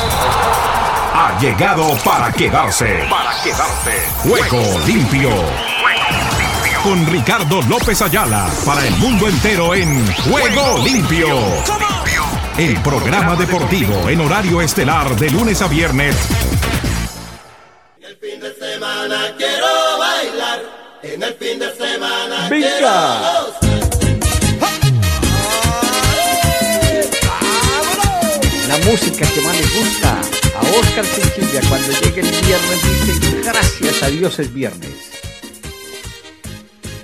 Ha llegado para quedarse. Para quedarse. Juego limpio. Con Ricardo López Ayala para el mundo entero en Juego limpio. El programa deportivo en horario estelar de lunes a viernes. El fin de semana quiero bailar. En el fin de semana Venga. quiero música a Oscar Chinchilla cuando llegue el viernes dice gracias a Dios es viernes.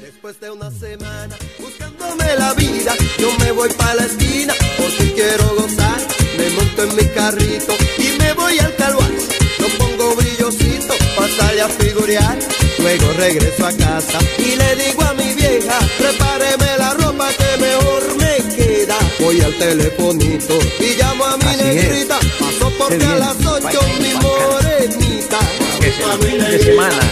Después de una semana buscándome la vida, yo me voy para la esquina porque quiero gozar. Me monto en mi carrito y me voy al calvario. Yo pongo brillosito para salir a figurear. Luego regreso a casa y le digo a mi vieja, prepáreme la ropa que mejor. Voy al telefonito y llamo a mi Así es. negrita. Paso porque a las ocho mi morenita. Que es fin de semana.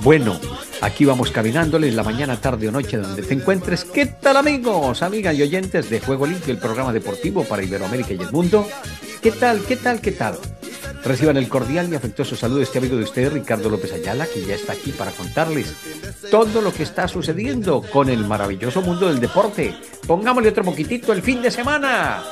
Bueno, aquí vamos caminándoles la mañana, tarde o noche donde te encuentres. ¿Qué tal amigos, amigas y oyentes de Juego Limpio, el programa deportivo para Iberoamérica y el mundo? ¿Qué tal, qué tal, qué tal? Reciban el cordial y afectuoso saludo de este amigo de ustedes, Ricardo López Ayala, que ya está aquí para contarles todo lo que está sucediendo con el maravilloso mundo del deporte. Pongámosle otro poquitito el fin de semana.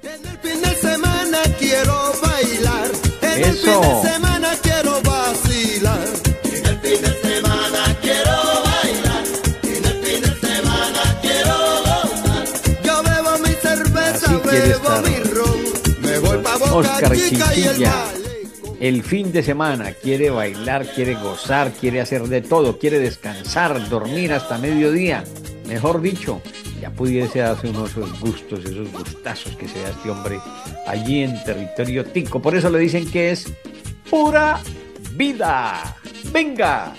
En el fin de semana quiero bailar. En el Eso. fin de semana quiero vacilar. En el fin de semana quiero bailar. En el fin de semana quiero gozar. Yo bebo mi cerveza, Así quiere bebo estar mi Oscar Chinchilla. El fin de semana quiere bailar, quiere gozar, quiere hacer de todo, quiere descansar, dormir hasta mediodía. Mejor dicho, ya pudiese darse unos esos gustos, esos gustazos que se da este hombre allí en territorio tico. Por eso le dicen que es pura vida. Venga.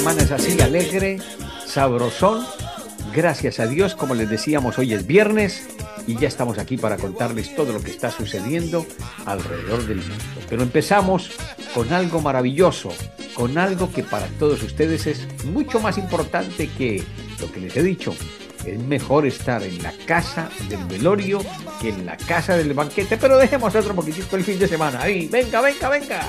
Semana es así, alegre, sabrosón. Gracias a Dios, como les decíamos, hoy es viernes y ya estamos aquí para contarles todo lo que está sucediendo alrededor del mundo. Pero empezamos con algo maravilloso, con algo que para todos ustedes es mucho más importante que lo que les he dicho. Es mejor estar en la casa del velorio que en la casa del banquete, pero dejemos otro poquitito el fin de semana. Ahí, venga, venga, venga.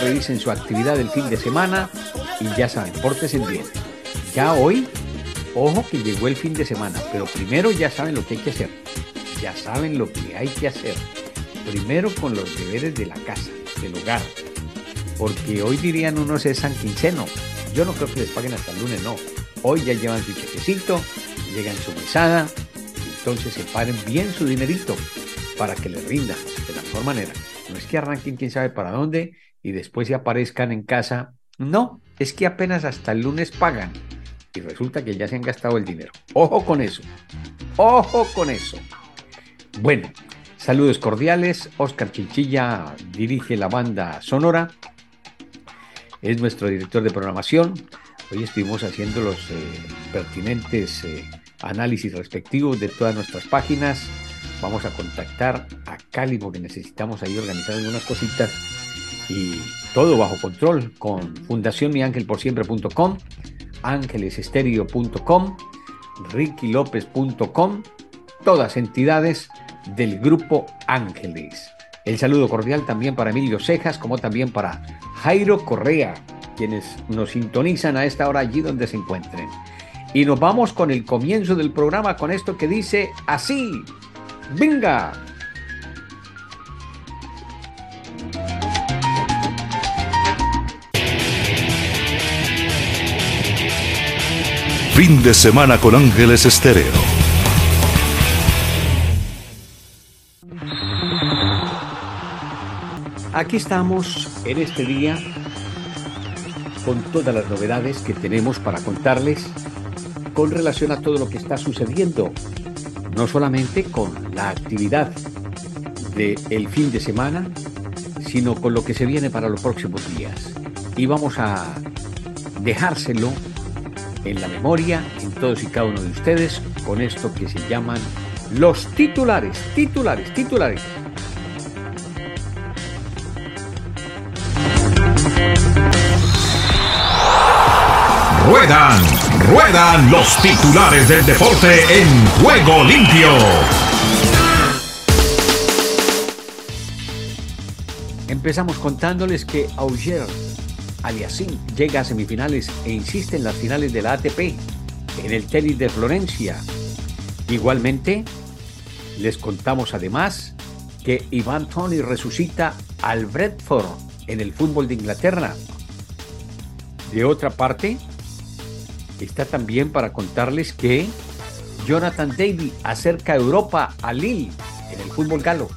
Revisen su actividad del fin de semana y ya saben, pórtense bien. Ya hoy, ojo que llegó el fin de semana, pero primero ya saben lo que hay que hacer. Ya saben lo que hay que hacer. Primero con los deberes de la casa, del hogar. Porque hoy dirían unos es San Quinceno. Yo no creo que les paguen hasta el lunes, no. Hoy ya llevan su chequecito, llegan su mesada, entonces separen bien su dinerito para que les rinda de la mejor manera. No es que arranquen quién sabe para dónde y después se aparezcan en casa. No, es que apenas hasta el lunes pagan y resulta que ya se han gastado el dinero. Ojo con eso. Ojo con eso. Bueno, saludos cordiales. Oscar Chinchilla dirige la banda sonora. Es nuestro director de programación. Hoy estuvimos haciendo los eh, pertinentes eh, análisis respectivos de todas nuestras páginas Vamos a contactar a Cali porque necesitamos ahí organizar algunas cositas y todo bajo control con fundacionmiangelporsiempre.com, ángelesestéreo.com, rickylopez.com, todas entidades del grupo Ángeles. El saludo cordial también para Emilio Cejas, como también para Jairo Correa, quienes nos sintonizan a esta hora allí donde se encuentren. Y nos vamos con el comienzo del programa con esto que dice así. ¡Venga! Fin de semana con Ángeles Estéreo. Aquí estamos en este día con todas las novedades que tenemos para contarles con relación a todo lo que está sucediendo, no solamente con la actividad del el fin de semana, sino con lo que se viene para los próximos días. Y vamos a dejárselo en la memoria, en todos y cada uno de ustedes, con esto que se llaman los titulares, titulares, titulares. Ruedan, ruedan los titulares del deporte en juego limpio. Empezamos contándoles que Auger Aliasim llega a semifinales e insiste en las finales de la ATP en el tenis de Florencia. Igualmente, les contamos además que Ivan Tony resucita al Bradford en el fútbol de Inglaterra. De otra parte, está también para contarles que Jonathan Davy acerca a Europa a Lille en el fútbol galo.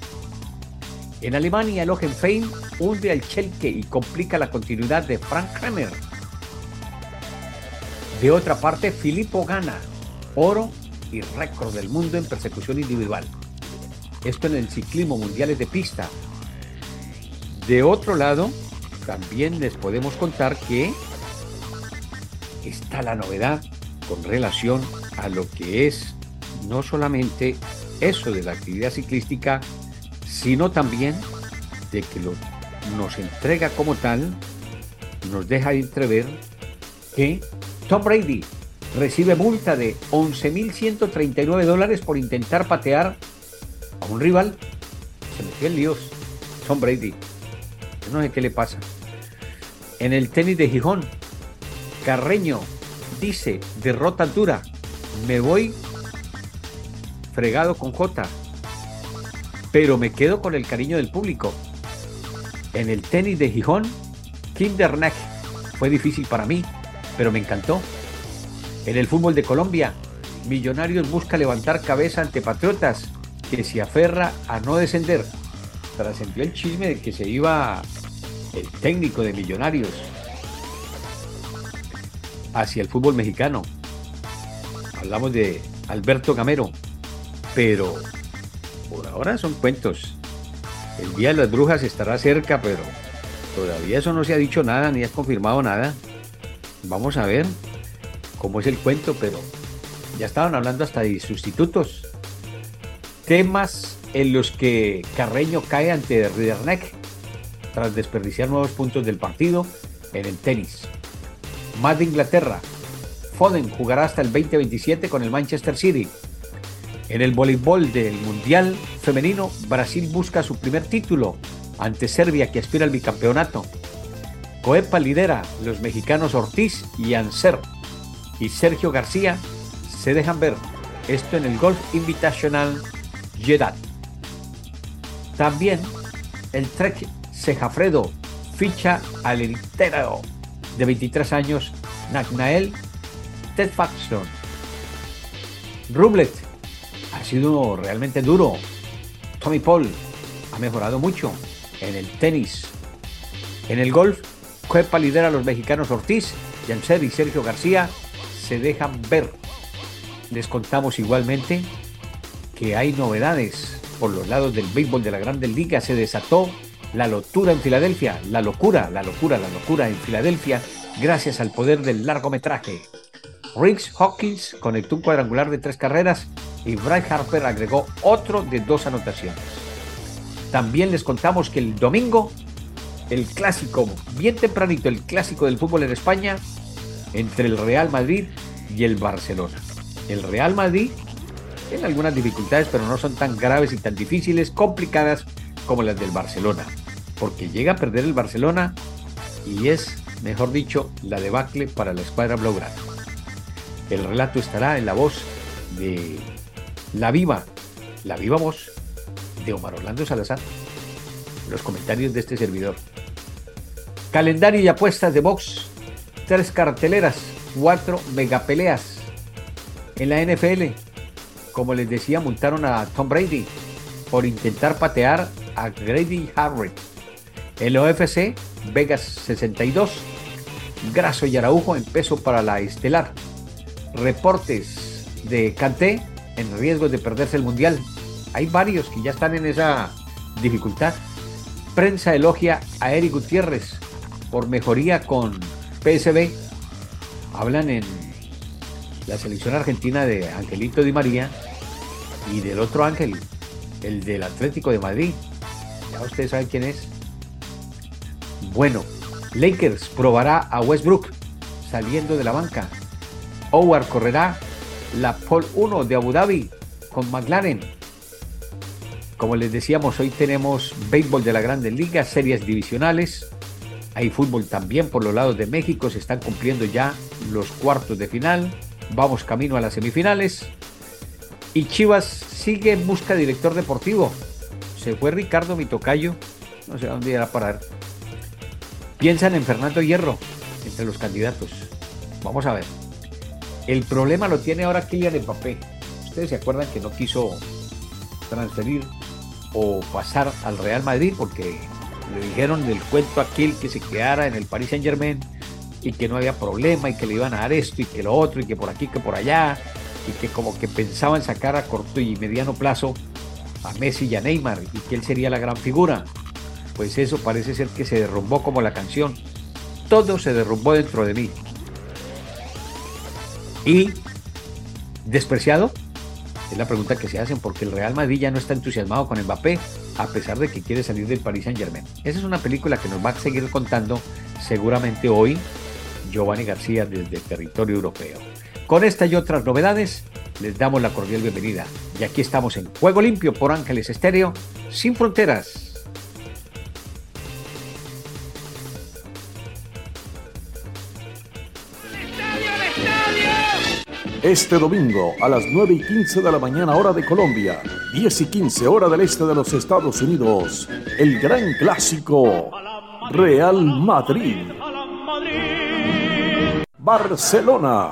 En Alemania, el hunde al Schalke y complica la continuidad de Frank Kramer. De otra parte, Filippo gana oro y récord del mundo en persecución individual. Esto en el ciclismo mundial de pista. De otro lado, también les podemos contar que está la novedad con relación a lo que es no solamente eso de la actividad ciclística, sino también de que lo, nos entrega como tal, nos deja entrever que Tom Brady recibe multa de 11.139 dólares por intentar patear a un rival. Se metió en líos. Tom Brady. Yo no sé qué le pasa. En el tenis de Gijón, Carreño dice, derrota dura, me voy fregado con J, pero me quedo con el cariño del público. En el tenis de Gijón, Kinderneck fue difícil para mí, pero me encantó. En el fútbol de Colombia, Millonarios busca levantar cabeza ante Patriotas, que se aferra a no descender. Trascendió el chisme de que se iba el técnico de Millonarios hacia el fútbol mexicano. Hablamos de Alberto Gamero, pero por ahora son cuentos. El Día de las Brujas estará cerca, pero todavía eso no se ha dicho nada ni has confirmado nada. Vamos a ver cómo es el cuento, pero ya estaban hablando hasta de sustitutos. Temas en los que Carreño cae ante Riderneck tras desperdiciar nuevos puntos del partido en el tenis. Más de Inglaterra. Foden jugará hasta el 2027 con el Manchester City. En el voleibol del Mundial Femenino, Brasil busca su primer título ante Serbia que aspira al bicampeonato. Coepa lidera los mexicanos Ortiz y Anser y Sergio García se dejan ver. Esto en el Golf Invitational Jeddah. También el Trek Sejafredo ficha al elitero de 23 años Nagnael Ted Faxon. Rublet ha sido realmente duro. Tommy Paul ha mejorado mucho en el tenis. En el golf, Cuepa lidera a los mexicanos Ortiz, Janser y Sergio García se dejan ver. Les contamos igualmente que hay novedades por los lados del béisbol de la Grandes Ligas. Se desató la locura en Filadelfia, la locura, la locura, la locura en Filadelfia, gracias al poder del largometraje. Riggs Hawkins conectó un cuadrangular de tres carreras y Bryce Harper agregó otro de dos anotaciones. También les contamos que el domingo, el clásico, bien tempranito, el clásico del fútbol en España, entre el Real Madrid y el Barcelona. El Real Madrid tiene algunas dificultades, pero no son tan graves y tan difíciles, complicadas como las del Barcelona. Porque llega a perder el Barcelona y es, mejor dicho, la debacle para la escuadra blaugrana. El relato estará en la voz de la viva, la viva voz de Omar Orlando Salazar. Los comentarios de este servidor. Calendario y apuestas de box. Tres carteleras, cuatro megapeleas. En la NFL, como les decía, multaron a Tom Brady por intentar patear a Grady Harry. En la UFC, Vegas 62. Graso y Araujo en peso para la estelar. Reportes de Kanté en riesgo de perderse el mundial. Hay varios que ya están en esa dificultad. Prensa elogia a Eric Gutiérrez por mejoría con PSB. Hablan en la selección argentina de Angelito Di María y del otro Ángel, el del Atlético de Madrid. Ya ustedes saben quién es. Bueno, Lakers probará a Westbrook saliendo de la banca. Howard correrá la Pole 1 de Abu Dhabi con McLaren. Como les decíamos, hoy tenemos béisbol de la Grandes Ligas, series divisionales. Hay fútbol también por los lados de México, se están cumpliendo ya los cuartos de final. Vamos camino a las semifinales. Y Chivas sigue en busca de director deportivo. Se fue Ricardo Mitocayo, no sé dónde irá a parar. Piensan en Fernando Hierro entre los candidatos. Vamos a ver. El problema lo tiene ahora Kylian Mbappé. Ustedes se acuerdan que no quiso transferir o pasar al Real Madrid porque le dijeron del cuento aquel que se quedara en el Paris Saint Germain y que no había problema y que le iban a dar esto y que lo otro y que por aquí que por allá y que como que pensaban sacar a corto y mediano plazo a Messi y a Neymar y que él sería la gran figura. Pues eso parece ser que se derrumbó como la canción. Todo se derrumbó dentro de mí. Y despreciado es la pregunta que se hacen porque el Real Madrid ya no está entusiasmado con Mbappé a pesar de que quiere salir del Paris Saint Germain. Esa es una película que nos va a seguir contando seguramente hoy Giovanni García desde territorio europeo. Con esta y otras novedades les damos la cordial bienvenida. Y aquí estamos en Juego Limpio por Ángeles Estéreo, sin fronteras. Este domingo a las 9 y 15 de la mañana hora de Colombia, 10 y 15 hora del este de los Estados Unidos, el gran clásico Real Madrid. Barcelona.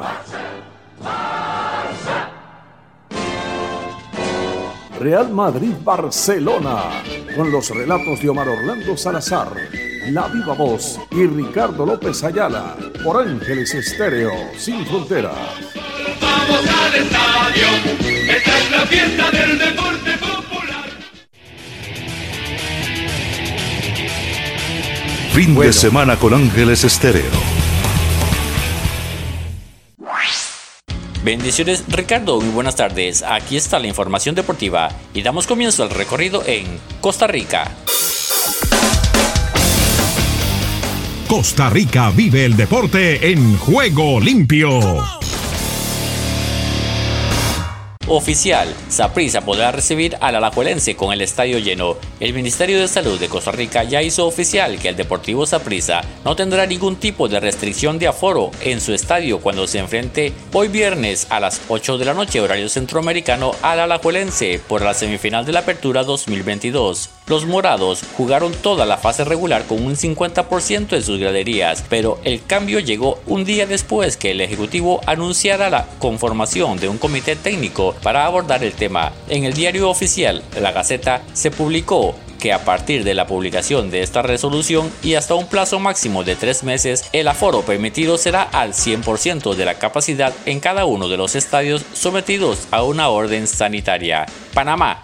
Real Madrid-Barcelona, con los relatos de Omar Orlando Salazar, La Viva Voz y Ricardo López Ayala, por Ángeles Estéreo, sin frontera. Vamos al estadio, esta es la fiesta del deporte popular. Fin de semana con Ángeles Estéreo. Bendiciones Ricardo, muy buenas tardes. Aquí está la información deportiva y damos comienzo al recorrido en Costa Rica. Costa Rica vive el deporte en juego limpio. Oficial, Saprissa podrá recibir al Alajuelense con el estadio lleno. El Ministerio de Salud de Costa Rica ya hizo oficial que el Deportivo Saprissa no tendrá ningún tipo de restricción de aforo en su estadio cuando se enfrente hoy viernes a las 8 de la noche horario centroamericano al Alajuelense por la semifinal de la Apertura 2022. Los morados jugaron toda la fase regular con un 50% en sus graderías, pero el cambio llegó un día después que el Ejecutivo anunciara la conformación de un comité técnico para abordar el tema. En el diario oficial, La Gaceta, se publicó que a partir de la publicación de esta resolución y hasta un plazo máximo de tres meses, el aforo permitido será al 100% de la capacidad en cada uno de los estadios sometidos a una orden sanitaria. Panamá,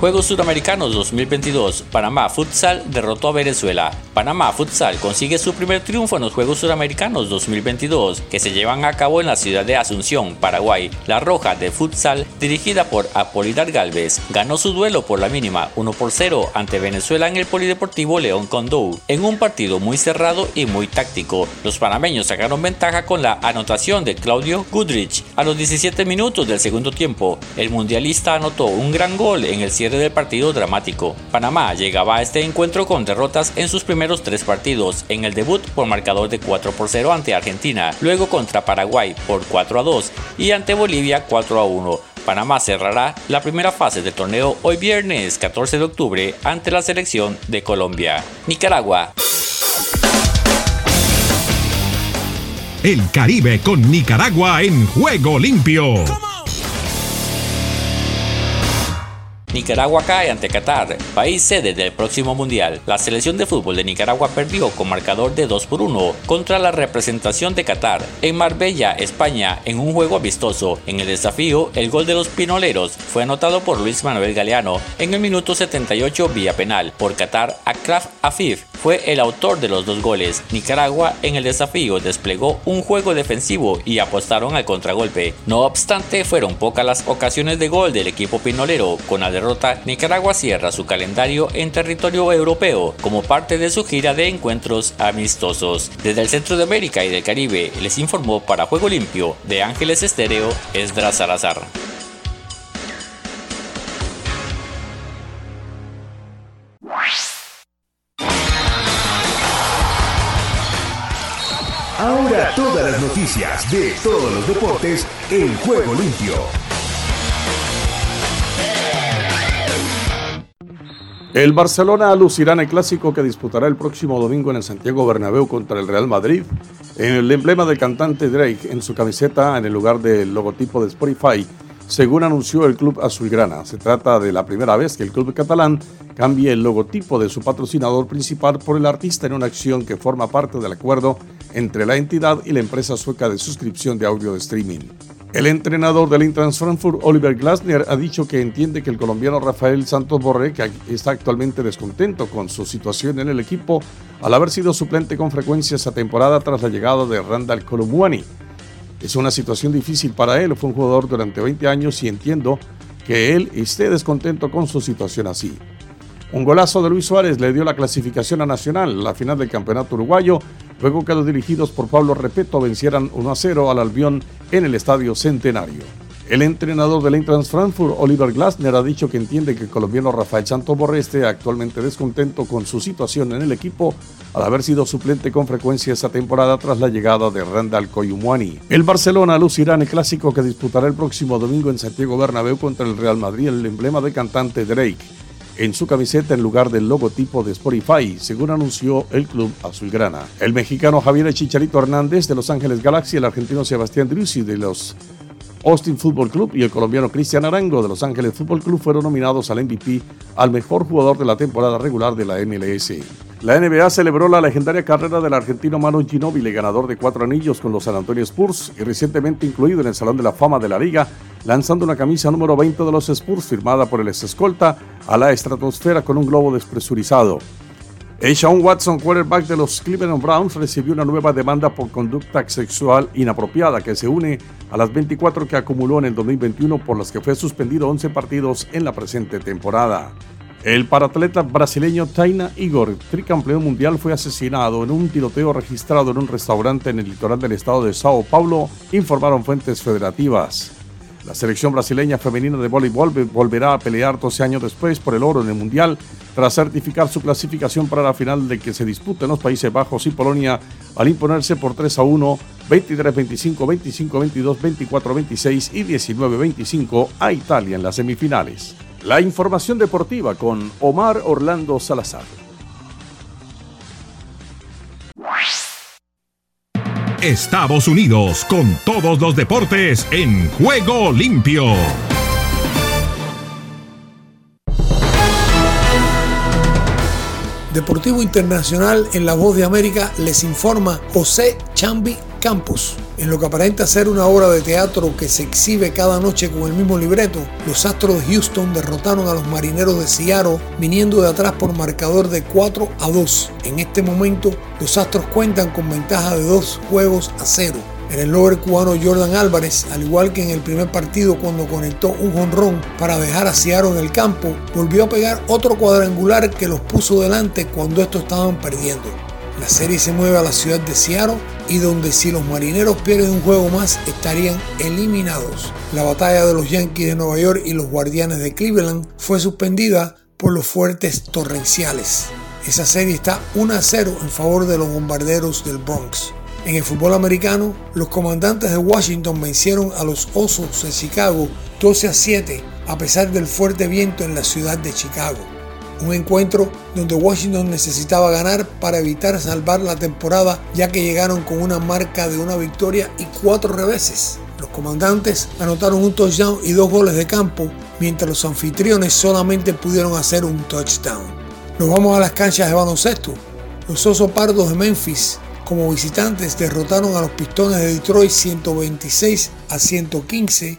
Juegos Sudamericanos 2022. Panamá Futsal derrotó a Venezuela. Panamá Futsal consigue su primer triunfo en los Juegos Sudamericanos 2022, que se llevan a cabo en la ciudad de Asunción, Paraguay. La Roja de Futsal, dirigida por Apolinar Galvez, ganó su duelo por la mínima 1 por 0 ante Venezuela en el Polideportivo León Condou, en un partido muy cerrado y muy táctico. Los panameños sacaron ventaja con la anotación de Claudio Goodrich a los 17 minutos del segundo tiempo. El mundialista anotó un gran gol en el cierre del partido dramático. Panamá llegaba a este encuentro con derrotas en sus primeros tres partidos, en el debut por marcador de 4 por 0 ante Argentina, luego contra Paraguay por 4 a 2 y ante Bolivia 4 a 1. Panamá cerrará la primera fase del torneo hoy viernes 14 de octubre ante la selección de Colombia. Nicaragua. El Caribe con Nicaragua en juego limpio. Nicaragua cae ante Qatar, país sede del próximo mundial. La selección de fútbol de Nicaragua perdió con marcador de 2 por 1 contra la representación de Qatar en Marbella, España, en un juego amistoso. En el desafío, el gol de los pinoleros fue anotado por Luis Manuel Galeano en el minuto 78 vía penal. Por Qatar, Akraf Afif fue el autor de los dos goles. Nicaragua en el desafío desplegó un juego defensivo y apostaron al contragolpe. No obstante, fueron pocas las ocasiones de gol del equipo pinolero con la derrota, Nicaragua cierra su calendario en territorio europeo como parte de su gira de encuentros amistosos. Desde el centro de América y del Caribe les informó para Juego Limpio de Ángeles Estéreo Esdras Salazar. Ahora todas las noticias de todos los deportes en juego limpio. El Barcelona lucirá en el clásico que disputará el próximo domingo en el Santiago Bernabéu contra el Real Madrid. En el emblema del cantante Drake en su camiseta en el lugar del logotipo de Spotify, según anunció el club azulgrana. Se trata de la primera vez que el club catalán cambie el logotipo de su patrocinador principal por el artista en una acción que forma parte del acuerdo entre la entidad y la empresa sueca de suscripción de audio de streaming. El entrenador del Eintracht Frankfurt, Oliver Glasner, ha dicho que entiende que el colombiano Rafael Santos Borré, que está actualmente descontento con su situación en el equipo, al haber sido suplente con frecuencia esa temporada tras la llegada de Randall Colomwani. Es una situación difícil para él, fue un jugador durante 20 años y entiendo que él esté descontento con su situación así. Un golazo de Luis Suárez le dio la clasificación a Nacional, la final del campeonato uruguayo, luego que los dirigidos por Pablo Repeto vencieran 1 a 0 al Albión en el Estadio Centenario. El entrenador del Eintracht Frankfurt, Oliver Glasner, ha dicho que entiende que el colombiano Rafael Santos Borré esté actualmente descontento con su situación en el equipo al haber sido suplente con frecuencia esta temporada tras la llegada de Randall Coyumwani. El Barcelona lucirá en el clásico que disputará el próximo domingo en Santiago Bernabéu contra el Real Madrid el emblema de cantante Drake en su camiseta en lugar del logotipo de Spotify, según anunció el club azulgrana. El mexicano Javier Chicharito Hernández de Los Ángeles Galaxy, el argentino Sebastián Driussi de los Austin Football Club y el colombiano Cristian Arango de Los Ángeles Football Club fueron nominados al MVP al mejor jugador de la temporada regular de la MLS. La NBA celebró la legendaria carrera del argentino Manu Ginóbili, ganador de cuatro anillos con los San Antonio Spurs y recientemente incluido en el Salón de la Fama de la Liga, lanzando una camisa número 20 de los Spurs firmada por el ex escolta a la estratosfera con un globo despresurizado. Sean Watson, quarterback de los Cleveland Browns, recibió una nueva demanda por conducta sexual inapropiada que se une a las 24 que acumuló en el 2021 por las que fue suspendido 11 partidos en la presente temporada. El paratleta brasileño Taina Igor, tricampeón mundial, fue asesinado en un tiroteo registrado en un restaurante en el litoral del estado de Sao Paulo, informaron fuentes federativas. La selección brasileña femenina de voleibol volverá a pelear 12 años después por el oro en el Mundial tras certificar su clasificación para la final de que se disputa en los Países Bajos y Polonia al imponerse por 3 a 1, 23-25, 25-22, 24-26 y 19-25 a Italia en las semifinales. La información deportiva con Omar Orlando Salazar. Estados Unidos con todos los deportes en juego limpio. Deportivo Internacional en la Voz de América les informa José Chambi Campos. En lo que aparenta ser una obra de teatro que se exhibe cada noche con el mismo libreto, los Astros de Houston derrotaron a los Marineros de Seattle viniendo de atrás por marcador de 4 a 2. En este momento, los Astros cuentan con ventaja de 2 juegos a 0. En el lower cubano Jordan Álvarez, al igual que en el primer partido cuando conectó un jonrón para dejar a Seattle en el campo, volvió a pegar otro cuadrangular que los puso delante cuando estos estaban perdiendo. La serie se mueve a la ciudad de Seattle y donde si los marineros pierden un juego más estarían eliminados. La batalla de los Yankees de Nueva York y los Guardianes de Cleveland fue suspendida por los fuertes torrenciales. Esa serie está 1 a 0 en favor de los bombarderos del Bronx. En el fútbol americano, los comandantes de Washington vencieron a los Osos de Chicago 12 a 7 a pesar del fuerte viento en la ciudad de Chicago. Un encuentro donde Washington necesitaba ganar para evitar salvar la temporada ya que llegaron con una marca de una victoria y cuatro reveses. Los comandantes anotaron un touchdown y dos goles de campo, mientras los anfitriones solamente pudieron hacer un touchdown. Nos vamos a las canchas de baloncesto. Los Osos Pardos de Memphis como visitantes derrotaron a los Pistones de Detroit 126 a 115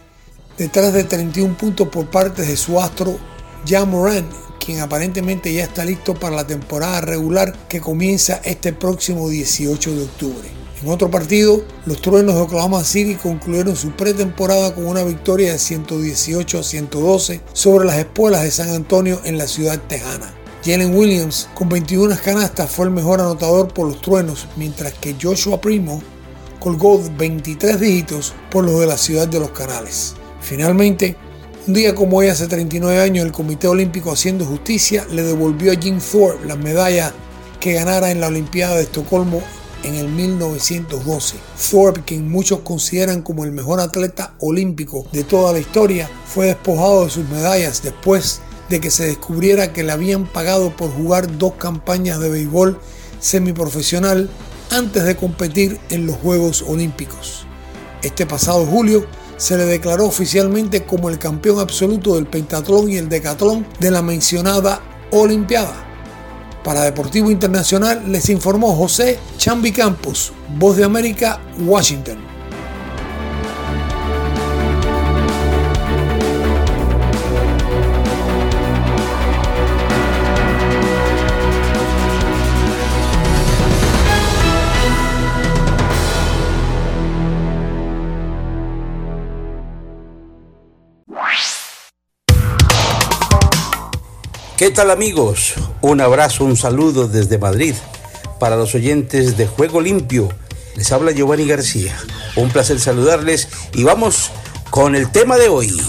detrás de 31 puntos por parte de su astro Jan Moran quien aparentemente ya está listo para la temporada regular que comienza este próximo 18 de octubre. En otro partido, los Truenos de Oklahoma City concluyeron su pretemporada con una victoria de 118 a 112 sobre las espuelas de San Antonio en la ciudad tejana. Jalen Williams, con 21 canastas, fue el mejor anotador por los Truenos, mientras que Joshua Primo colgó 23 dígitos por los de la ciudad de los Canales. Finalmente, un día como hoy, hace 39 años, el Comité Olímpico Haciendo Justicia le devolvió a Jim Thorpe la medalla que ganara en la Olimpiada de Estocolmo en el 1912. Thorpe, quien muchos consideran como el mejor atleta olímpico de toda la historia, fue despojado de sus medallas después de que se descubriera que le habían pagado por jugar dos campañas de béisbol semiprofesional antes de competir en los Juegos Olímpicos. Este pasado julio, se le declaró oficialmente como el campeón absoluto del pentatlón y el decatlón de la mencionada Olimpiada. Para Deportivo Internacional les informó José Chambi Campos, Voz de América, Washington. ¿Qué tal amigos? Un abrazo, un saludo desde Madrid para los oyentes de Juego Limpio. Les habla Giovanni García. Un placer saludarles y vamos con el tema de hoy.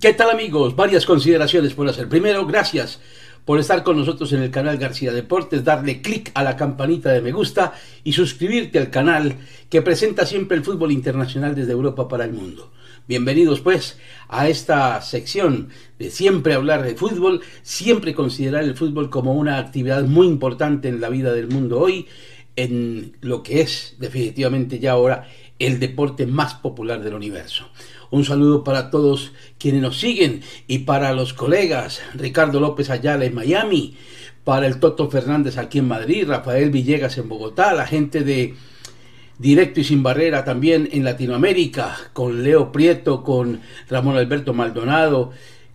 ¿Qué tal amigos? Varias consideraciones por hacer. Primero, gracias por estar con nosotros en el canal García Deportes, darle clic a la campanita de me gusta y suscribirte al canal que presenta siempre el fútbol internacional desde Europa para el mundo. Bienvenidos pues a esta sección de siempre hablar de fútbol, siempre considerar el fútbol como una actividad muy importante en la vida del mundo hoy, en lo que es definitivamente ya ahora el deporte más popular del universo. Un saludo para todos quienes nos siguen y para los colegas Ricardo López Ayala en Miami, para el Toto Fernández aquí en Madrid, Rafael Villegas en Bogotá, la gente de Directo y Sin Barrera también en Latinoamérica, con Leo Prieto, con Ramón Alberto Maldonado,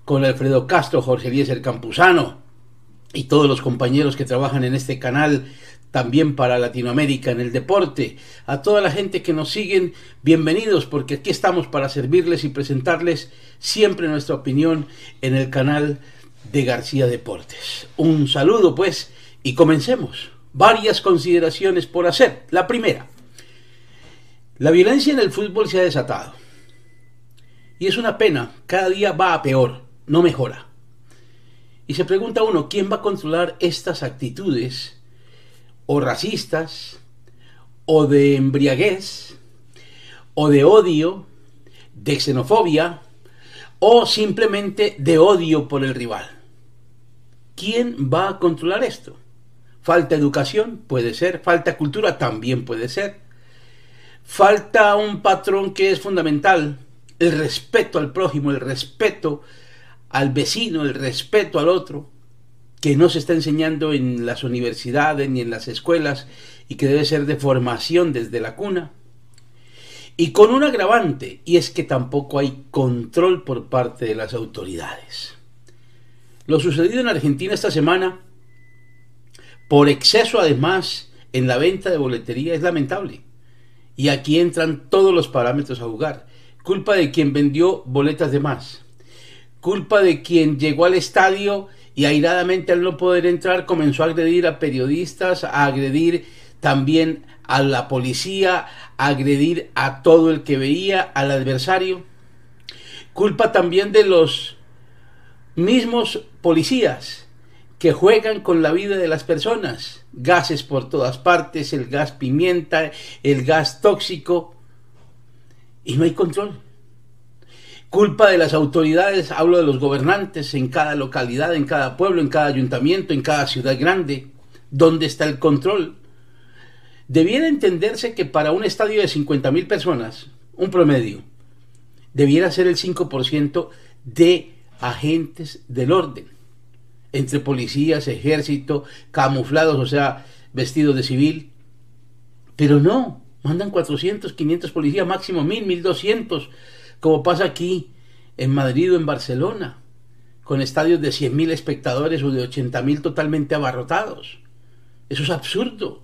con Alfredo Castro, Jorge Eliezer Campuzano y todos los compañeros que trabajan en este canal también para Latinoamérica en el deporte. A toda la gente que nos siguen, bienvenidos porque aquí estamos para servirles y presentarles siempre nuestra opinión en el canal de García Deportes. Un saludo pues y comencemos. Varias consideraciones por hacer. La primera, la violencia en el fútbol se ha desatado. Y es una pena, cada día va a peor, no mejora. Y se pregunta uno, ¿quién va a controlar estas actitudes? O racistas, o de embriaguez, o de odio, de xenofobia, o simplemente de odio por el rival. ¿Quién va a controlar esto? Falta educación, puede ser, falta cultura, también puede ser. Falta un patrón que es fundamental, el respeto al prójimo, el respeto al vecino, el respeto al otro. Que no se está enseñando en las universidades ni en las escuelas y que debe ser de formación desde la cuna. Y con un agravante, y es que tampoco hay control por parte de las autoridades. Lo sucedido en Argentina esta semana, por exceso además en la venta de boletería, es lamentable. Y aquí entran todos los parámetros a jugar. Culpa de quien vendió boletas de más. Culpa de quien llegó al estadio y airadamente al no poder entrar comenzó a agredir a periodistas, a agredir también a la policía, a agredir a todo el que veía, al adversario. Culpa también de los mismos policías que juegan con la vida de las personas. Gases por todas partes, el gas pimienta, el gas tóxico. Y no hay control. Culpa de las autoridades, hablo de los gobernantes en cada localidad, en cada pueblo, en cada ayuntamiento, en cada ciudad grande. ¿Dónde está el control? Debiera entenderse que para un estadio de 50.000 personas, un promedio, debiera ser el 5% de agentes del orden, entre policías, ejército, camuflados, o sea, vestidos de civil. Pero no, mandan 400, 500 policías, máximo 1000, 1200, como pasa aquí en Madrid o en Barcelona, con estadios de 100.000 espectadores o de 80.000 totalmente abarrotados. Eso es absurdo.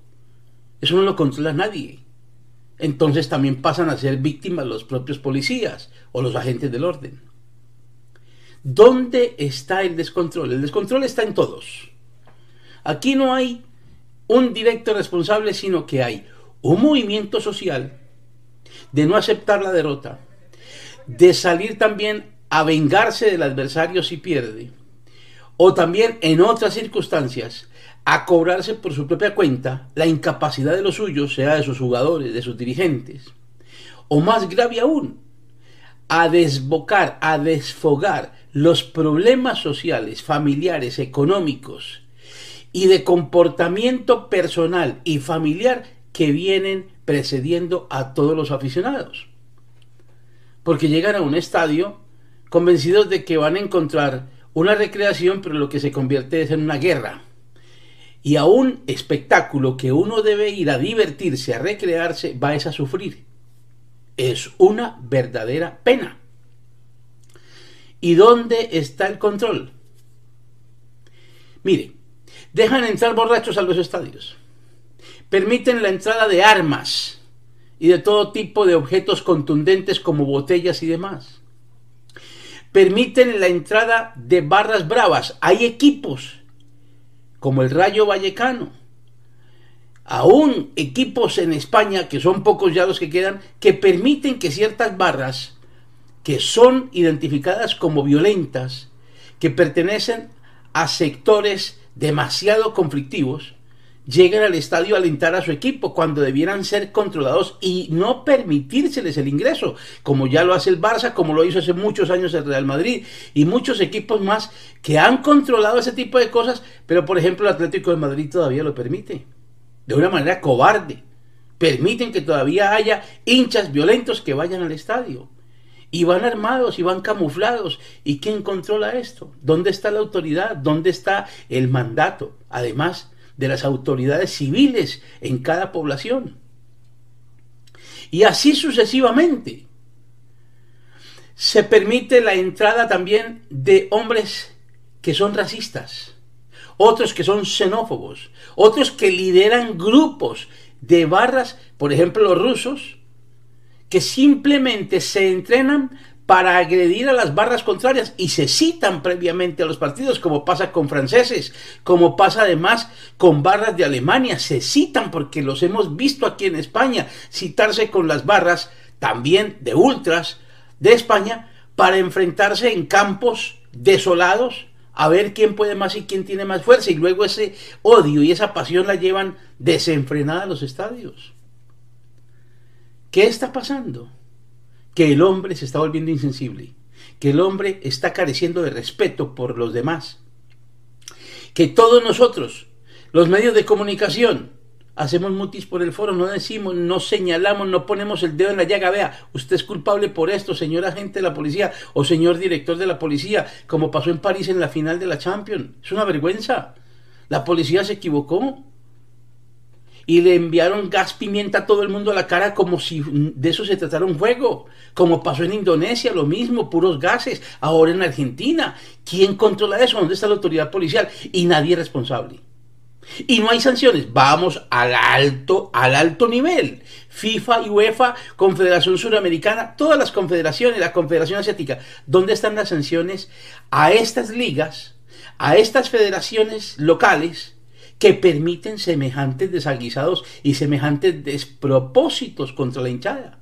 Eso no lo controla nadie. Entonces también pasan a ser víctimas los propios policías o los agentes del orden. ¿Dónde está el descontrol? El descontrol está en todos. Aquí no hay un directo responsable, sino que hay un movimiento social de no aceptar la derrota, de salir también a vengarse del adversario si pierde, o también en otras circunstancias a cobrarse por su propia cuenta la incapacidad de los suyos, sea de sus jugadores, de sus dirigentes, o más grave aún, a desbocar, a desfogar los problemas sociales, familiares, económicos y de comportamiento personal y familiar que vienen precediendo a todos los aficionados. Porque llegan a un estadio convencidos de que van a encontrar una recreación, pero lo que se convierte es en una guerra y a un espectáculo que uno debe ir a divertirse, a recrearse, va a sufrir. Es una verdadera pena. ¿Y dónde está el control? Mire, dejan entrar borrachos a los estadios. Permiten la entrada de armas y de todo tipo de objetos contundentes como botellas y demás. Permiten la entrada de barras bravas. Hay equipos como el Rayo Vallecano. Aún equipos en España, que son pocos ya los que quedan, que permiten que ciertas barras que son identificadas como violentas, que pertenecen a sectores demasiado conflictivos, llegan al estadio a alentar a su equipo cuando debieran ser controlados y no permitírseles el ingreso, como ya lo hace el Barça, como lo hizo hace muchos años el Real Madrid y muchos equipos más que han controlado ese tipo de cosas, pero por ejemplo el Atlético de Madrid todavía lo permite, de una manera cobarde. Permiten que todavía haya hinchas violentos que vayan al estadio. Y van armados y van camuflados. ¿Y quién controla esto? ¿Dónde está la autoridad? ¿Dónde está el mandato? Además, de las autoridades civiles en cada población. Y así sucesivamente. Se permite la entrada también de hombres que son racistas, otros que son xenófobos, otros que lideran grupos de barras, por ejemplo los rusos, que simplemente se entrenan para agredir a las barras contrarias y se citan previamente a los partidos, como pasa con franceses, como pasa además con barras de Alemania, se citan porque los hemos visto aquí en España, citarse con las barras también de ultras de España para enfrentarse en campos desolados a ver quién puede más y quién tiene más fuerza y luego ese odio y esa pasión la llevan desenfrenada a los estadios. ¿Qué está pasando? Que el hombre se está volviendo insensible, que el hombre está careciendo de respeto por los demás, que todos nosotros, los medios de comunicación, hacemos mutis por el foro, no decimos, no señalamos, no ponemos el dedo en la llaga, vea, usted es culpable por esto, señor agente de la policía o señor director de la policía, como pasó en París en la final de la Champions. Es una vergüenza. La policía se equivocó y le enviaron gas pimienta a todo el mundo a la cara como si de eso se tratara un juego, como pasó en Indonesia, lo mismo, puros gases, ahora en Argentina. ¿Quién controla eso? ¿Dónde está la autoridad policial? Y nadie es responsable. Y no hay sanciones. Vamos al alto, al alto nivel. FIFA y UEFA, Confederación Suramericana, todas las confederaciones, la Confederación Asiática. ¿Dónde están las sanciones a estas ligas, a estas federaciones locales que permiten semejantes desaguisados y semejantes despropósitos contra la hinchada?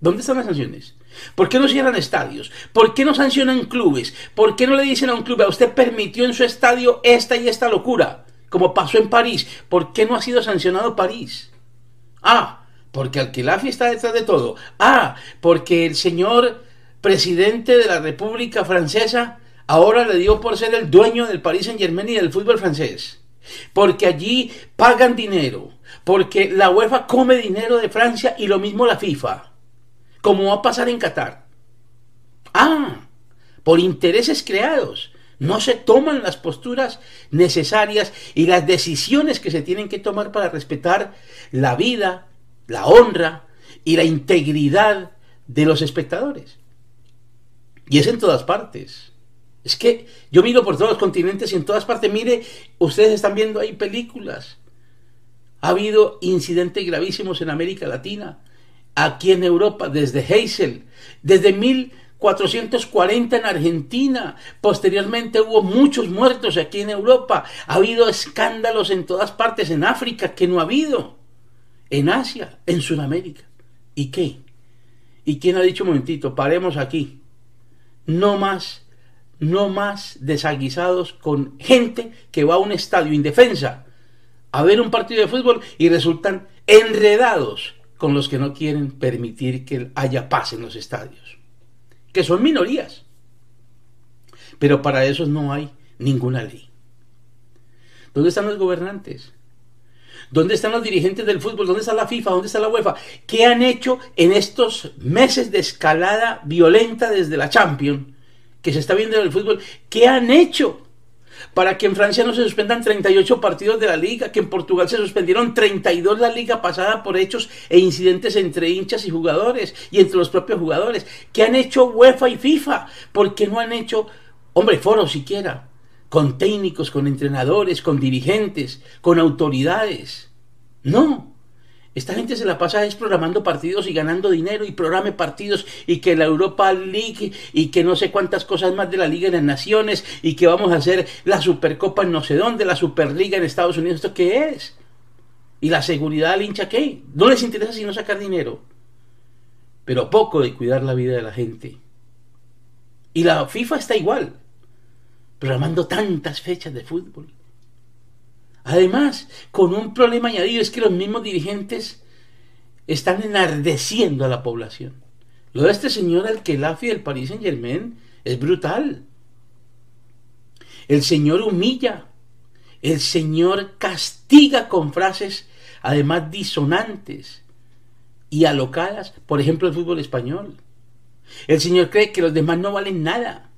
¿Dónde están las sanciones? ¿Por qué no cierran estadios? ¿Por qué no sancionan clubes? ¿Por qué no le dicen a un club, a usted permitió en su estadio esta y esta locura? como pasó en París. ¿Por qué no ha sido sancionado París? Ah, porque Alquilafi está detrás de todo. Ah, porque el señor presidente de la República Francesa ahora le dio por ser el dueño del Paris Saint Germain y del fútbol francés. Porque allí pagan dinero. Porque la UEFA come dinero de Francia y lo mismo la FIFA. Como va a pasar en Qatar. Ah, por intereses creados. No se toman las posturas necesarias y las decisiones que se tienen que tomar para respetar la vida, la honra y la integridad de los espectadores. Y es en todas partes. Es que yo miro por todos los continentes y en todas partes, mire, ustedes están viendo ahí películas. Ha habido incidentes gravísimos en América Latina, aquí en Europa, desde Heysel, desde mil 440 en Argentina. Posteriormente hubo muchos muertos aquí en Europa. Ha habido escándalos en todas partes, en África, que no ha habido. En Asia, en Sudamérica. ¿Y qué? ¿Y quién ha dicho un momentito? Paremos aquí. No más, no más desaguisados con gente que va a un estadio indefensa a ver un partido de fútbol y resultan enredados con los que no quieren permitir que haya paz en los estadios que son minorías. Pero para eso no hay ninguna ley. ¿Dónde están los gobernantes? ¿Dónde están los dirigentes del fútbol? ¿Dónde está la FIFA? ¿Dónde está la UEFA? ¿Qué han hecho en estos meses de escalada violenta desde la Champions que se está viendo en el fútbol? ¿Qué han hecho para que en Francia no se suspendan 38 partidos de la liga, que en Portugal se suspendieron 32 la liga pasada por hechos e incidentes entre hinchas y jugadores y entre los propios jugadores. ¿Qué han hecho UEFA y FIFA? ¿Por qué no han hecho, hombre, foro siquiera? Con técnicos, con entrenadores, con dirigentes, con autoridades. No, esta gente se la pasa es programando partidos y ganando dinero y programe partidos y que la Europa League y que no sé cuántas cosas más de la Liga de las Naciones y que vamos a hacer la Supercopa en no sé dónde, la Superliga en Estados Unidos. ¿Esto qué es? ¿Y la seguridad al hincha qué? No les interesa sino sacar dinero. Pero poco de cuidar la vida de la gente. Y la FIFA está igual, programando tantas fechas de fútbol Además, con un problema añadido es que los mismos dirigentes están enardeciendo a la población. Lo de este señor Alquelafi del Paris Saint Germain es brutal. El señor humilla, el señor castiga con frases además disonantes y alocadas, por ejemplo el fútbol español. El señor cree que los demás no valen nada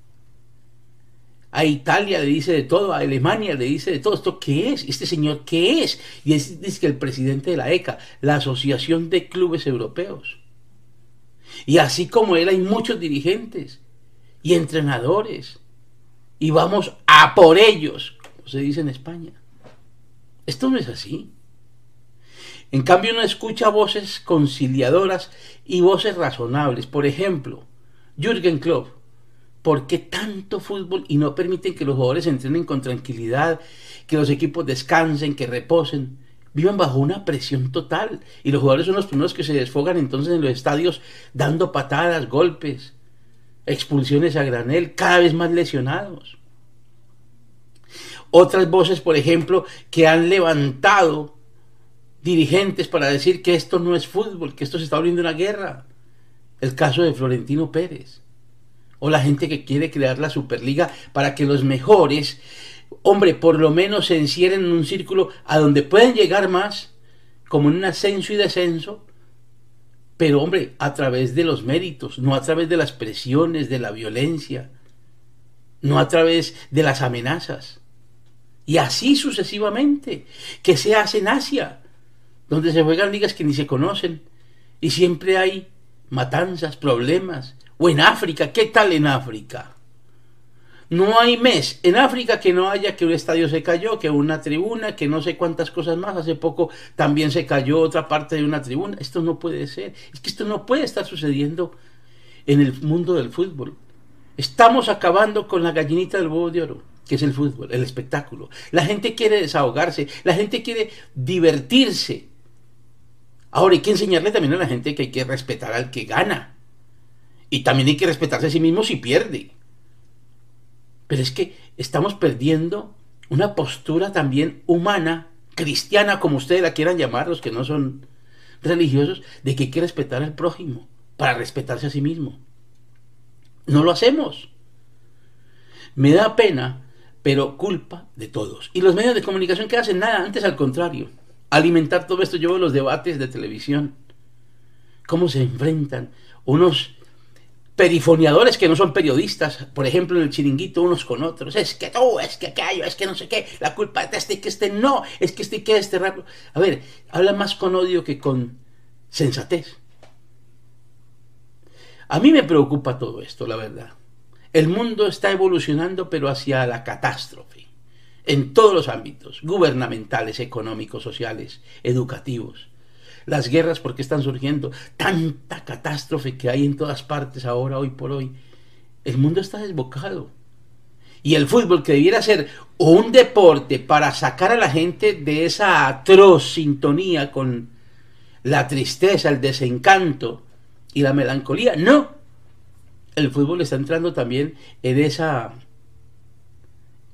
a Italia le dice de todo, a Alemania le dice de todo. ¿Esto qué es? ¿Este señor qué es? Y es, que el presidente de la ECA, la Asociación de Clubes Europeos. Y así como él hay muchos dirigentes y entrenadores. Y vamos a por ellos, como se dice en España. Esto no es así. En cambio uno escucha voces conciliadoras y voces razonables. Por ejemplo, Jürgen Klopp ¿Por qué tanto fútbol y no permiten que los jugadores entrenen con tranquilidad, que los equipos descansen, que reposen? Vivan bajo una presión total y los jugadores son los primeros que se desfogan entonces en los estadios dando patadas, golpes, expulsiones a granel, cada vez más lesionados. Otras voces, por ejemplo, que han levantado dirigentes para decir que esto no es fútbol, que esto se está volviendo una guerra. El caso de Florentino Pérez o la gente que quiere crear la Superliga para que los mejores, hombre, por lo menos se encierren en un círculo a donde pueden llegar más, como en un ascenso y descenso, pero hombre, a través de los méritos, no a través de las presiones, de la violencia, no a través de las amenazas. Y así sucesivamente, que se hace en Asia, donde se juegan ligas que ni se conocen, y siempre hay matanzas, problemas. O en África, ¿qué tal en África? No hay mes en África que no haya que un estadio se cayó, que una tribuna, que no sé cuántas cosas más. Hace poco también se cayó otra parte de una tribuna. Esto no puede ser. Es que esto no puede estar sucediendo en el mundo del fútbol. Estamos acabando con la gallinita del huevo de oro, que es el fútbol, el espectáculo. La gente quiere desahogarse, la gente quiere divertirse. Ahora hay que enseñarle también a la gente que hay que respetar al que gana. Y también hay que respetarse a sí mismo si pierde. Pero es que estamos perdiendo una postura también humana, cristiana, como ustedes la quieran llamar, los que no son religiosos, de que hay que respetar al prójimo para respetarse a sí mismo. No lo hacemos. Me da pena, pero culpa de todos. Y los medios de comunicación que hacen nada, antes al contrario, alimentar todo esto. Yo veo los debates de televisión, cómo se enfrentan unos perifoniadores que no son periodistas, por ejemplo en el chiringuito unos con otros, es que tú, es que aquello, es que no sé qué, la culpa es de este y que este no, es que este y que este rápido. A ver, habla más con odio que con sensatez. A mí me preocupa todo esto, la verdad. El mundo está evolucionando pero hacia la catástrofe, en todos los ámbitos, gubernamentales, económicos, sociales, educativos las guerras, porque están surgiendo? Tanta catástrofe que hay en todas partes ahora, hoy por hoy. El mundo está desbocado. Y el fútbol, que debiera ser un deporte para sacar a la gente de esa atroz sintonía con la tristeza, el desencanto y la melancolía, no. El fútbol está entrando también en esa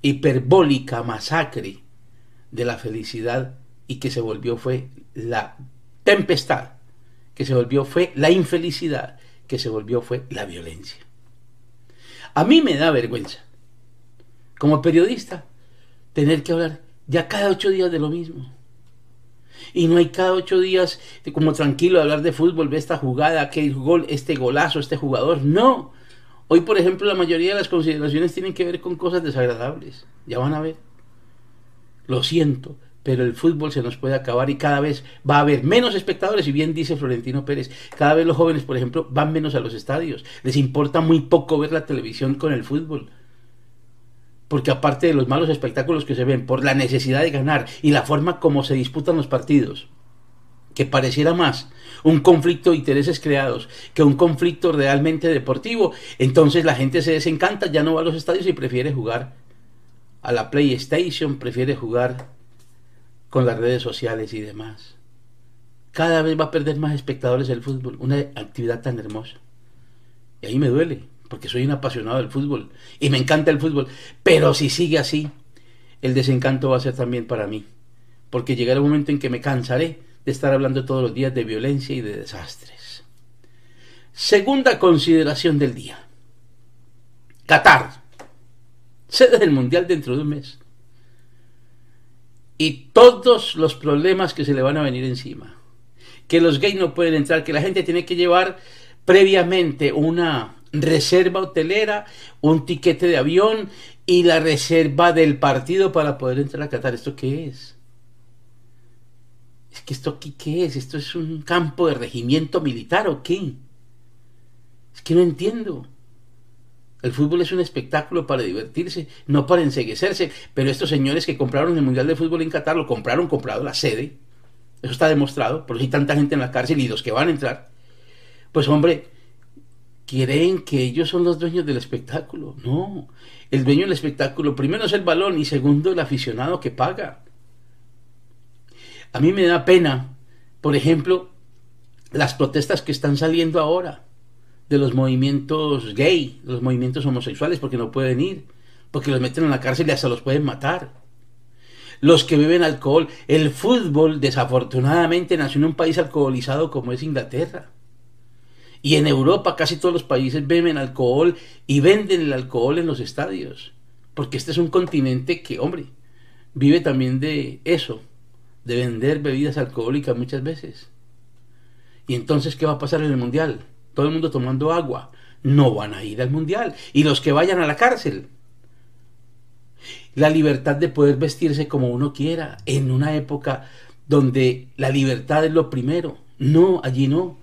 hiperbólica masacre de la felicidad y que se volvió fue la tempestad que se volvió fue la infelicidad, que se volvió fue la violencia. A mí me da vergüenza, como periodista, tener que hablar ya cada ocho días de lo mismo. Y no hay cada ocho días como tranquilo hablar de fútbol, ve esta jugada, aquel gol, este golazo, este jugador. No. Hoy, por ejemplo, la mayoría de las consideraciones tienen que ver con cosas desagradables. Ya van a ver. Lo siento, pero el fútbol se nos puede acabar y cada vez va a haber menos espectadores, y bien dice Florentino Pérez, cada vez los jóvenes, por ejemplo, van menos a los estadios, les importa muy poco ver la televisión con el fútbol. Porque aparte de los malos espectáculos que se ven, por la necesidad de ganar y la forma como se disputan los partidos, que pareciera más un conflicto de intereses creados que un conflicto realmente deportivo, entonces la gente se desencanta, ya no va a los estadios y prefiere jugar a la PlayStation, prefiere jugar con las redes sociales y demás. Cada vez va a perder más espectadores el fútbol, una actividad tan hermosa. Y ahí me duele, porque soy un apasionado del fútbol y me encanta el fútbol. Pero si sigue así, el desencanto va a ser también para mí, porque llegará un momento en que me cansaré de estar hablando todos los días de violencia y de desastres. Segunda consideración del día. Qatar, sede del Mundial dentro de un mes y todos los problemas que se le van a venir encima. Que los gays no pueden entrar, que la gente tiene que llevar previamente una reserva hotelera, un tiquete de avión y la reserva del partido para poder entrar a Qatar. ¿Esto qué es? Es que esto aquí qué es? ¿Esto es un campo de regimiento militar o qué? Es que no entiendo. El fútbol es un espectáculo para divertirse, no para enseguecerse. Pero estos señores que compraron el Mundial de Fútbol en Qatar lo compraron, comprado la sede. Eso está demostrado, porque hay tanta gente en la cárcel y los que van a entrar. Pues hombre, creen que ellos son los dueños del espectáculo. No, el dueño del espectáculo primero es el balón y segundo el aficionado que paga. A mí me da pena, por ejemplo, las protestas que están saliendo ahora de los movimientos gay, los movimientos homosexuales, porque no pueden ir, porque los meten en la cárcel y hasta los pueden matar. Los que beben alcohol. El fútbol, desafortunadamente, nació en un país alcoholizado como es Inglaterra. Y en Europa casi todos los países beben alcohol y venden el alcohol en los estadios. Porque este es un continente que, hombre, vive también de eso, de vender bebidas alcohólicas muchas veces. Y entonces, ¿qué va a pasar en el mundial? Todo el mundo tomando agua. No van a ir al mundial. Y los que vayan a la cárcel. La libertad de poder vestirse como uno quiera en una época donde la libertad es lo primero. No, allí no.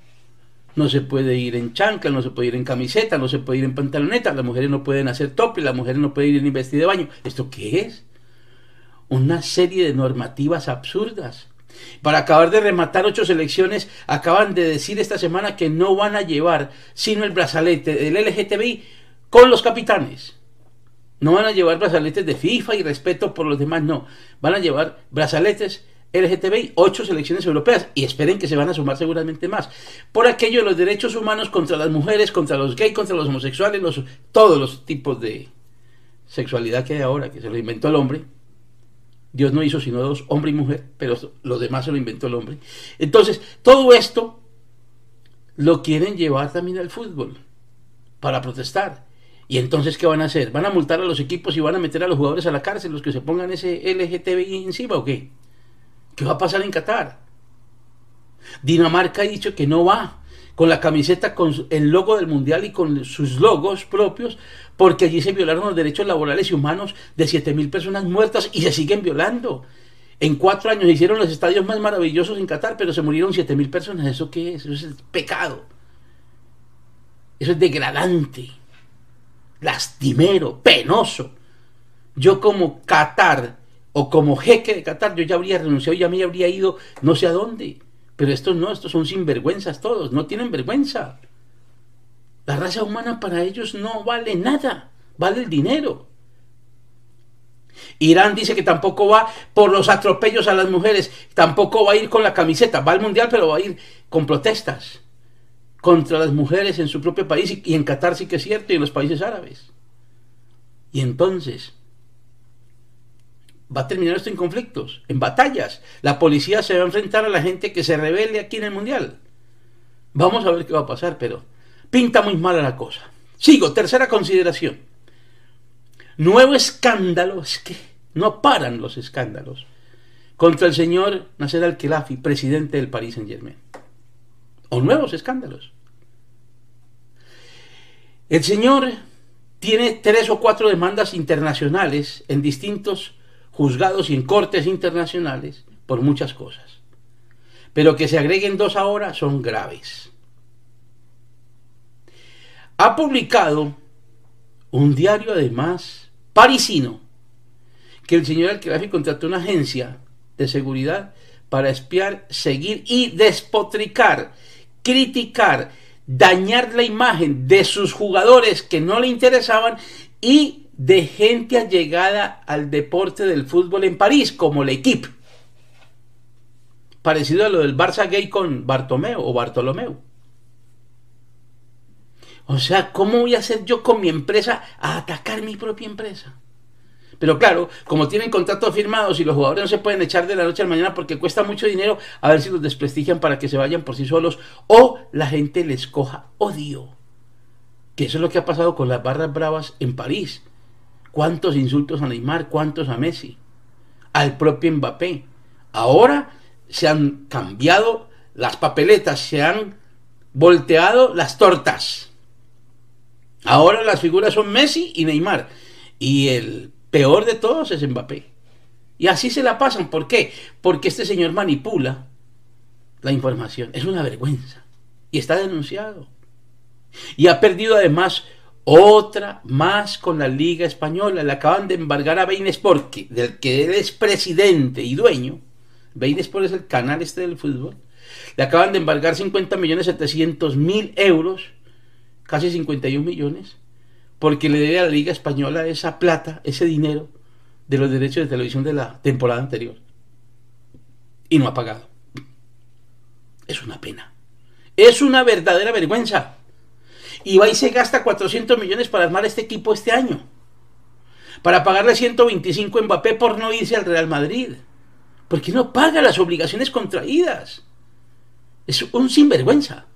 No se puede ir en chancla, no se puede ir en camiseta, no se puede ir en pantaloneta, las mujeres no pueden hacer tope, las mujeres no pueden ir en vestido de baño. ¿Esto qué es? Una serie de normativas absurdas. Para acabar de rematar ocho selecciones, acaban de decir esta semana que no van a llevar sino el brazalete del LGTBI con los capitanes. No van a llevar brazaletes de FIFA y respeto por los demás, no. Van a llevar brazaletes LGTBI, ocho selecciones europeas, y esperen que se van a sumar seguramente más. Por aquello los derechos humanos contra las mujeres, contra los gays, contra los homosexuales, los, todos los tipos de sexualidad que hay ahora, que se lo inventó el hombre. Dios no hizo sino dos, hombre y mujer, pero lo demás se lo inventó el hombre. Entonces, todo esto lo quieren llevar también al fútbol para protestar. Y entonces, ¿qué van a hacer? ¿Van a multar a los equipos y van a meter a los jugadores a la cárcel, los que se pongan ese LGTBI encima o qué? ¿Qué va a pasar en Qatar? Dinamarca ha dicho que no va con la camiseta con el logo del mundial y con sus logos propios, porque allí se violaron los derechos laborales y humanos de 7.000 personas muertas y se siguen violando. En cuatro años hicieron los estadios más maravillosos en Qatar, pero se murieron 7.000 personas. ¿Eso qué es? Eso es pecado. Eso es degradante, lastimero, penoso. Yo como Qatar o como jeque de Qatar, yo ya habría renunciado, ya me habría ido no sé a dónde. Pero estos no, estos son sinvergüenzas todos, no tienen vergüenza. La raza humana para ellos no vale nada, vale el dinero. Irán dice que tampoco va por los atropellos a las mujeres, tampoco va a ir con la camiseta, va al mundial, pero va a ir con protestas contra las mujeres en su propio país y en Qatar sí que es cierto y en los países árabes. Y entonces, va a terminar esto en conflictos, en batallas. La policía se va a enfrentar a la gente que se rebele aquí en el Mundial. Vamos a ver qué va a pasar, pero pinta muy mala la cosa. Sigo, tercera consideración. Nuevo escándalo, es que no paran los escándalos, contra el señor Nasser al-Khelafi, presidente del Paris Saint-Germain. O nuevos escándalos. El señor tiene tres o cuatro demandas internacionales en distintos juzgados en cortes internacionales por muchas cosas. Pero que se agreguen dos ahora son graves. Ha publicado un diario además parisino que el señor Alquerafi contrató una agencia de seguridad para espiar, seguir y despotricar, criticar, dañar la imagen de sus jugadores que no le interesaban y de gente allegada al deporte del fútbol en París, como la equipe. Parecido a lo del Barça gay con Bartomeu o Bartolomeu. O sea, ¿cómo voy a hacer yo con mi empresa a atacar mi propia empresa? Pero claro, como tienen contratos firmados y los jugadores no se pueden echar de la noche a la mañana porque cuesta mucho dinero, a ver si los desprestigian para que se vayan por sí solos o la gente les coja odio. Que eso es lo que ha pasado con las barras bravas en París. ¿Cuántos insultos a Neymar? ¿Cuántos a Messi? Al propio Mbappé. Ahora se han cambiado las papeletas, se han volteado las tortas. Ahora las figuras son Messi y Neymar. Y el peor de todos es Mbappé. Y así se la pasan. ¿Por qué? Porque este señor manipula la información. Es una vergüenza. Y está denunciado. Y ha perdido además otra más con la Liga Española. Le acaban de embargar a Bein Sport, del que él es presidente y dueño. Bein Sport es el canal este del fútbol. Le acaban de embargar 50 millones 700 mil euros, casi 51 millones, porque le debe a la Liga Española esa plata, ese dinero de los derechos de televisión de la temporada anterior. Y no ha pagado. Es una pena. Es una verdadera vergüenza y va y se gasta 400 millones para armar este equipo este año. Para pagarle 125 a Mbappé por no irse al Real Madrid. Porque no paga las obligaciones contraídas. Es un sinvergüenza.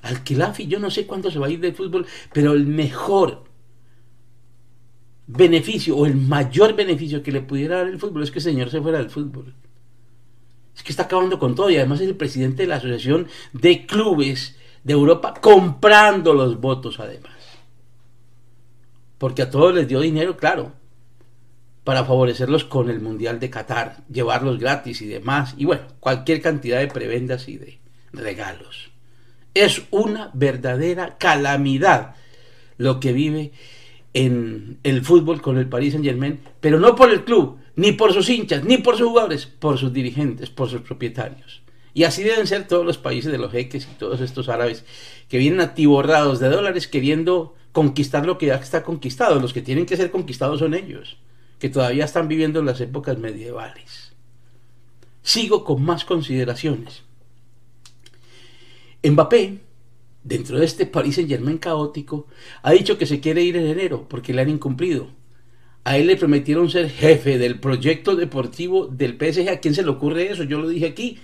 Al yo no sé cuándo se va a ir del fútbol, pero el mejor beneficio o el mayor beneficio que le pudiera dar el fútbol es que el señor se fuera del fútbol. Es que está acabando con todo y además es el presidente de la Asociación de Clubes de Europa comprando los votos además. Porque a todos les dio dinero, claro, para favorecerlos con el Mundial de Qatar, llevarlos gratis y demás, y bueno, cualquier cantidad de prebendas y de regalos. Es una verdadera calamidad lo que vive en el fútbol con el Paris Saint Germain, pero no por el club, ni por sus hinchas, ni por sus jugadores, por sus dirigentes, por sus propietarios. Y así deben ser todos los países de los jeques y todos estos árabes que vienen atiborrados de dólares queriendo conquistar lo que ya está conquistado. Los que tienen que ser conquistados son ellos, que todavía están viviendo en las épocas medievales. Sigo con más consideraciones. Mbappé dentro de este Paris Saint Germain caótico, ha dicho que se quiere ir en enero porque le han incumplido. A él le prometieron ser jefe del proyecto deportivo del PSG. ¿A quién se le ocurre eso? Yo lo dije aquí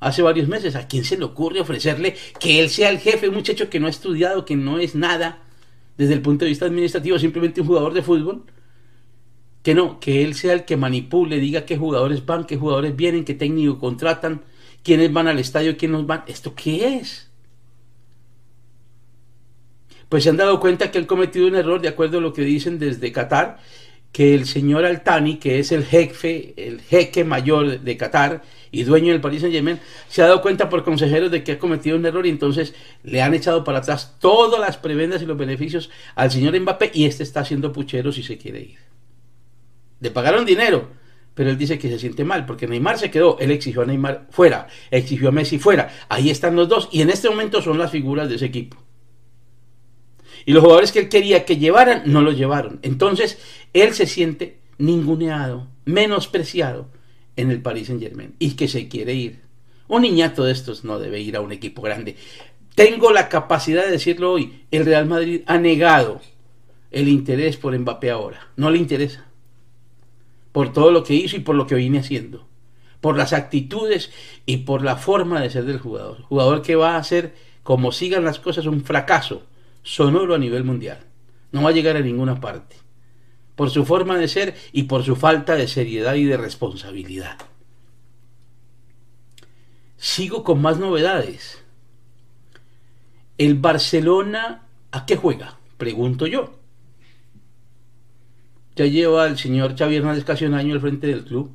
hace varios meses. ¿A quién se le ocurre ofrecerle que él sea el jefe? Un muchacho que no ha estudiado, que no es nada desde el punto de vista administrativo, simplemente un jugador de fútbol. Que no, que él sea el que manipule, diga qué jugadores van, qué jugadores vienen, qué técnico contratan, quiénes van al estadio, quiénes van. ¿Esto qué es? pues se han dado cuenta que han cometido un error, de acuerdo a lo que dicen desde Qatar, que el señor Altani, que es el jefe, el jeque mayor de Qatar y dueño del Paris Saint Germain, se ha dado cuenta por consejeros de que ha cometido un error y entonces le han echado para atrás todas las prebendas y los beneficios al señor Mbappé y este está haciendo puchero si se quiere ir. Le pagaron dinero, pero él dice que se siente mal porque Neymar se quedó, él exigió a Neymar fuera, exigió a Messi fuera, ahí están los dos y en este momento son las figuras de ese equipo. Y los jugadores que él quería que llevaran, no los llevaron. Entonces, él se siente ninguneado, menospreciado en el Paris Saint Germain y que se quiere ir. Un niñato de estos no debe ir a un equipo grande. Tengo la capacidad de decirlo hoy. El Real Madrid ha negado el interés por Mbappé ahora. No le interesa. Por todo lo que hizo y por lo que viene haciendo. Por las actitudes y por la forma de ser del jugador. Jugador que va a ser, como sigan las cosas, un fracaso sonoro a nivel mundial. No va a llegar a ninguna parte. Por su forma de ser y por su falta de seriedad y de responsabilidad. Sigo con más novedades. ¿El Barcelona a qué juega? Pregunto yo. Ya lleva el señor Xavi Hernández casi un año al frente del club.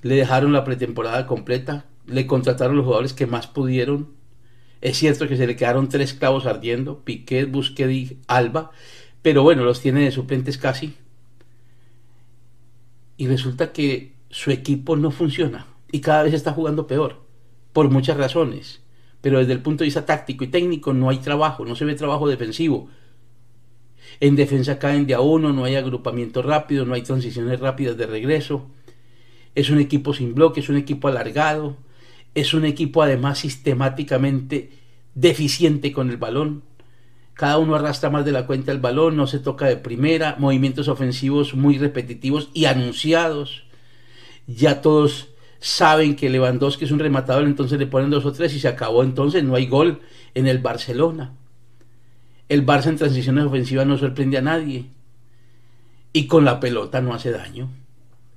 Le dejaron la pretemporada completa. Le contrataron los jugadores que más pudieron es cierto que se le quedaron tres clavos ardiendo, Piquet, Busquets y Alba, pero bueno, los tiene de suplentes casi. Y resulta que su equipo no funciona y cada vez está jugando peor, por muchas razones. Pero desde el punto de vista táctico y técnico no hay trabajo, no se ve trabajo defensivo. En defensa caen de a uno, no hay agrupamiento rápido, no hay transiciones rápidas de regreso. Es un equipo sin bloque, es un equipo alargado, es un equipo además sistemáticamente deficiente con el balón. Cada uno arrastra más de la cuenta el balón, no se toca de primera, movimientos ofensivos muy repetitivos y anunciados. Ya todos saben que Lewandowski es un rematador, entonces le ponen dos o tres y se acabó. Entonces no hay gol en el Barcelona. El Barça en transiciones ofensivas no sorprende a nadie. Y con la pelota no hace daño.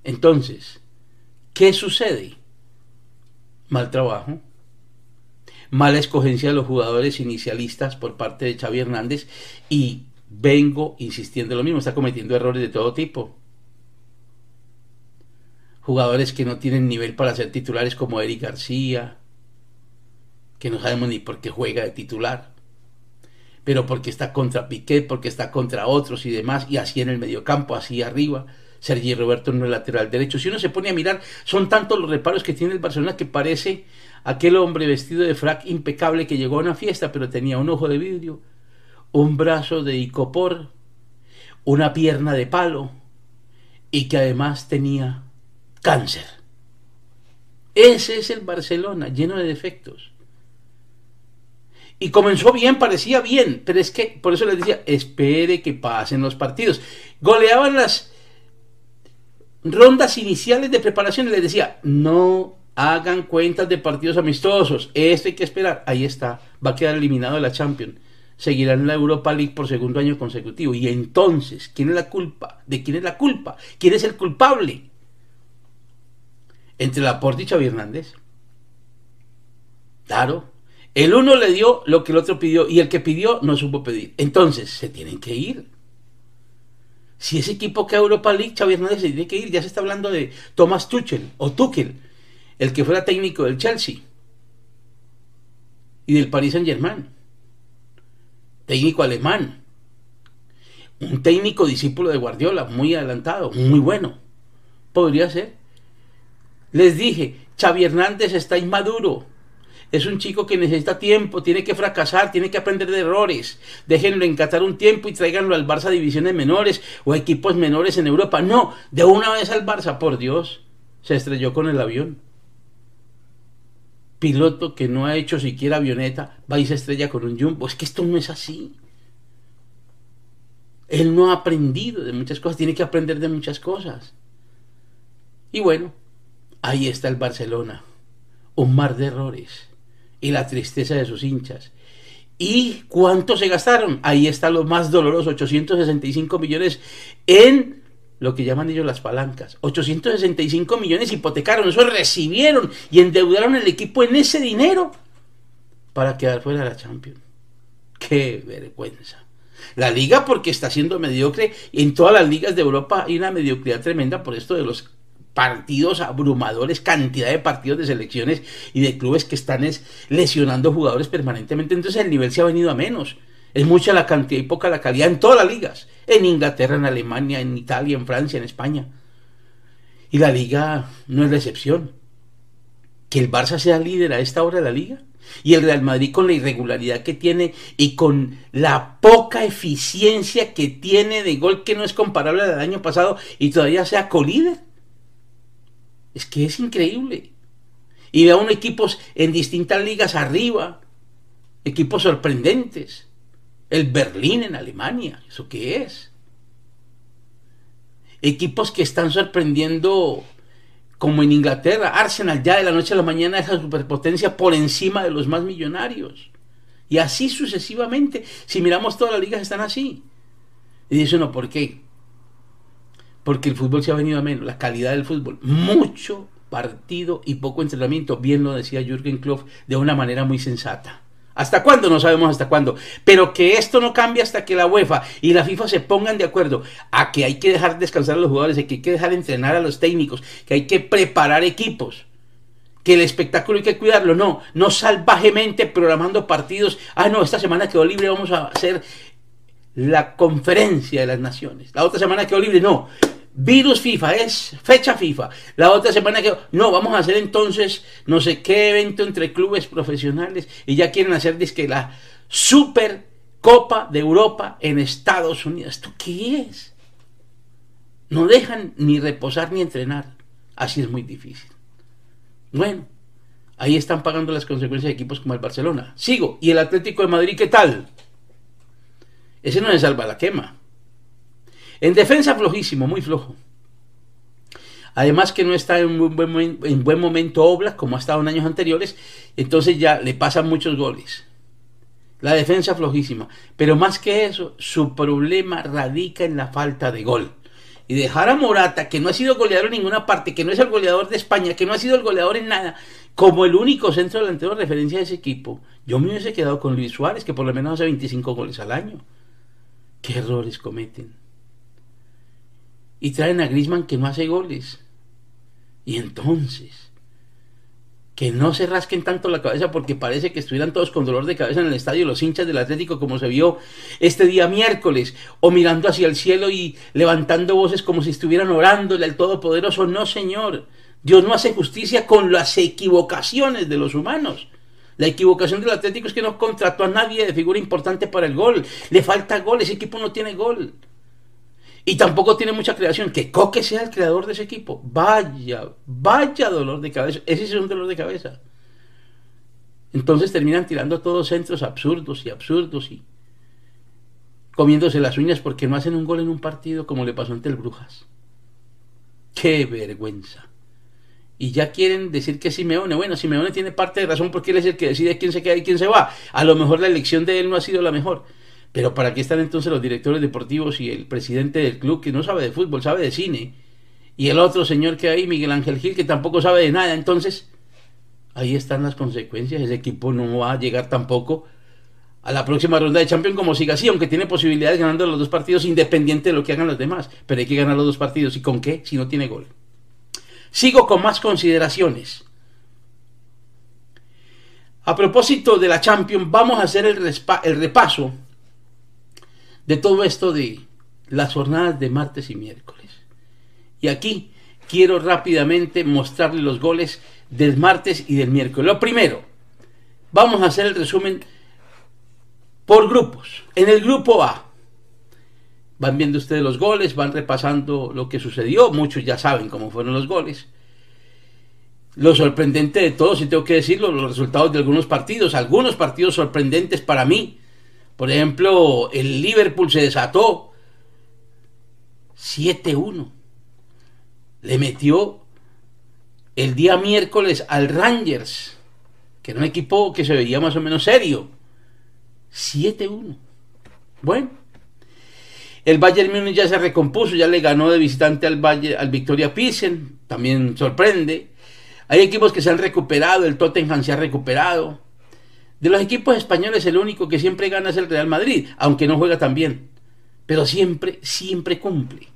Entonces, ¿qué sucede? mal trabajo, mala escogencia de los jugadores inicialistas por parte de Xavi Hernández y vengo insistiendo lo mismo, está cometiendo errores de todo tipo. Jugadores que no tienen nivel para ser titulares como Eric García, que no sabemos ni por qué juega de titular, pero porque está contra Piquet, porque está contra otros y demás, y así en el mediocampo, así arriba. Sergi Roberto en el lateral derecho. Si uno se pone a mirar, son tantos los reparos que tiene el Barcelona que parece aquel hombre vestido de frac impecable que llegó a una fiesta, pero tenía un ojo de vidrio, un brazo de icopor, una pierna de palo y que además tenía cáncer. Ese es el Barcelona, lleno de defectos. Y comenzó bien, parecía bien, pero es que, por eso les decía, espere que pasen los partidos. Goleaban las rondas iniciales de preparación y les decía, no hagan cuentas de partidos amistosos, esto hay que esperar, ahí está, va a quedar eliminado de la Champions. seguirán en la Europa League por segundo año consecutivo. Y entonces, ¿quién es la culpa? ¿De quién es la culpa? ¿Quién es el culpable? Entre Laporte y Xavi Hernández. Claro. El uno le dio lo que el otro pidió y el que pidió no supo pedir. Entonces, se tienen que ir. Si ese equipo que a Europa League, Xavi Hernández se tiene que ir. Ya se está hablando de Thomas Tuchel o Tuchel, el que fuera técnico del Chelsea y del Paris Saint Germain. Técnico alemán. Un técnico discípulo de Guardiola, muy adelantado, muy bueno. Podría ser. Les dije, Xavi Hernández está inmaduro. Es un chico que necesita tiempo, tiene que fracasar, tiene que aprender de errores. Déjenlo encatar un tiempo y tráiganlo al Barça a divisiones menores o equipos menores en Europa. No, de una vez al Barça, por Dios. Se estrelló con el avión. Piloto que no ha hecho siquiera avioneta, va y se estrella con un jumbo. Es que esto no es así. Él no ha aprendido de muchas cosas, tiene que aprender de muchas cosas. Y bueno, ahí está el Barcelona. Un mar de errores y la tristeza de sus hinchas. ¿Y cuánto se gastaron? Ahí está lo más doloroso, 865 millones en lo que llaman ellos las palancas. 865 millones hipotecaron, eso recibieron y endeudaron el equipo en ese dinero para quedar fuera de la Champions. ¡Qué vergüenza! La liga porque está siendo mediocre. En todas las ligas de Europa hay una mediocridad tremenda por esto de los partidos abrumadores, cantidad de partidos de selecciones y de clubes que están lesionando jugadores permanentemente. Entonces el nivel se ha venido a menos. Es mucha la cantidad y poca la calidad en todas las ligas. En Inglaterra, en Alemania, en Italia, en Francia, en España. Y la liga no es la excepción. Que el Barça sea líder a esta hora de la liga. Y el Real Madrid con la irregularidad que tiene y con la poca eficiencia que tiene de gol que no es comparable al año pasado y todavía sea colíder. Es que es increíble. Y veo unos equipos en distintas ligas arriba, equipos sorprendentes. El Berlín en Alemania, ¿eso qué es? Equipos que están sorprendiendo como en Inglaterra, Arsenal ya de la noche a la mañana esa superpotencia por encima de los más millonarios. Y así sucesivamente, si miramos todas las ligas están así. Y dice uno, ¿por qué? porque el fútbol se ha venido a menos, la calidad del fútbol, mucho partido y poco entrenamiento, bien lo decía Jürgen Klopp de una manera muy sensata. ¿Hasta cuándo? No sabemos hasta cuándo. Pero que esto no cambie hasta que la UEFA y la FIFA se pongan de acuerdo a que hay que dejar descansar a los jugadores, que hay que dejar entrenar a los técnicos, que hay que preparar equipos, que el espectáculo hay que cuidarlo. No, no salvajemente programando partidos. Ah, no, esta semana quedó libre, vamos a hacer la conferencia de las naciones. La otra semana quedó libre, no virus FIFA, es fecha FIFA. La otra semana que no, vamos a hacer entonces no sé qué evento entre clubes profesionales y ya quieren hacer que la Super Copa de Europa en Estados Unidos. ¿Esto qué es? No dejan ni reposar ni entrenar. Así es muy difícil. Bueno, ahí están pagando las consecuencias de equipos como el Barcelona. Sigo. ¿Y el Atlético de Madrid qué tal? Ese no se salva la quema. En defensa flojísimo, muy flojo. Además que no está en buen, en buen momento Oblas como ha estado en años anteriores, entonces ya le pasan muchos goles. La defensa flojísima. Pero más que eso, su problema radica en la falta de gol. Y dejar a Morata, que no ha sido goleador en ninguna parte, que no es el goleador de España, que no ha sido el goleador en nada, como el único centro delantero de referencia de ese equipo, yo me hubiese quedado con Luis Suárez, que por lo menos hace 25 goles al año. ¿Qué errores cometen? Y traen a Grisman que no hace goles. Y entonces, que no se rasquen tanto la cabeza porque parece que estuvieran todos con dolor de cabeza en el estadio los hinchas del Atlético como se vio este día miércoles o mirando hacia el cielo y levantando voces como si estuvieran orándole al Todopoderoso. No, Señor, Dios no hace justicia con las equivocaciones de los humanos. La equivocación del Atlético es que no contrató a nadie de figura importante para el gol. Le falta gol, ese equipo no tiene gol. Y tampoco tiene mucha creación. Que Coque sea el creador de ese equipo. Vaya, vaya dolor de cabeza. Ese es un dolor de cabeza. Entonces terminan tirando todos centros absurdos y absurdos y comiéndose las uñas porque no hacen un gol en un partido como le pasó ante el Brujas. ¡Qué vergüenza! y ya quieren decir que Simeone. Bueno, Simeone tiene parte de razón porque él es el que decide quién se queda y quién se va. A lo mejor la elección de él no ha sido la mejor. Pero ¿para qué están entonces los directores deportivos y el presidente del club que no sabe de fútbol, sabe de cine? Y el otro señor que hay, Miguel Ángel Gil, que tampoco sabe de nada. Entonces, ahí están las consecuencias. Ese equipo no va a llegar tampoco a la próxima ronda de Champions como siga así, aunque tiene posibilidades ganando los dos partidos independiente de lo que hagan los demás. Pero hay que ganar los dos partidos. ¿Y con qué? Si no tiene gol. Sigo con más consideraciones. A propósito de la Champions, vamos a hacer el, el repaso de todo esto de las jornadas de martes y miércoles. Y aquí quiero rápidamente mostrarles los goles del martes y del miércoles. Lo primero, vamos a hacer el resumen por grupos. En el grupo A, Van viendo ustedes los goles, van repasando lo que sucedió, muchos ya saben cómo fueron los goles. Lo sorprendente de todo, si tengo que decirlo, los resultados de algunos partidos, algunos partidos sorprendentes para mí. Por ejemplo, el Liverpool se desató 7-1. Le metió el día miércoles al Rangers, que era un equipo que se veía más o menos serio. 7-1. Bueno, el Bayern Múnich ya se recompuso, ya le ganó de visitante al, Bayern, al Victoria Pilsen, también sorprende. Hay equipos que se han recuperado, el Tottenham se ha recuperado. De los equipos españoles el único que siempre gana es el Real Madrid, aunque no juega tan bien. Pero siempre, siempre cumple.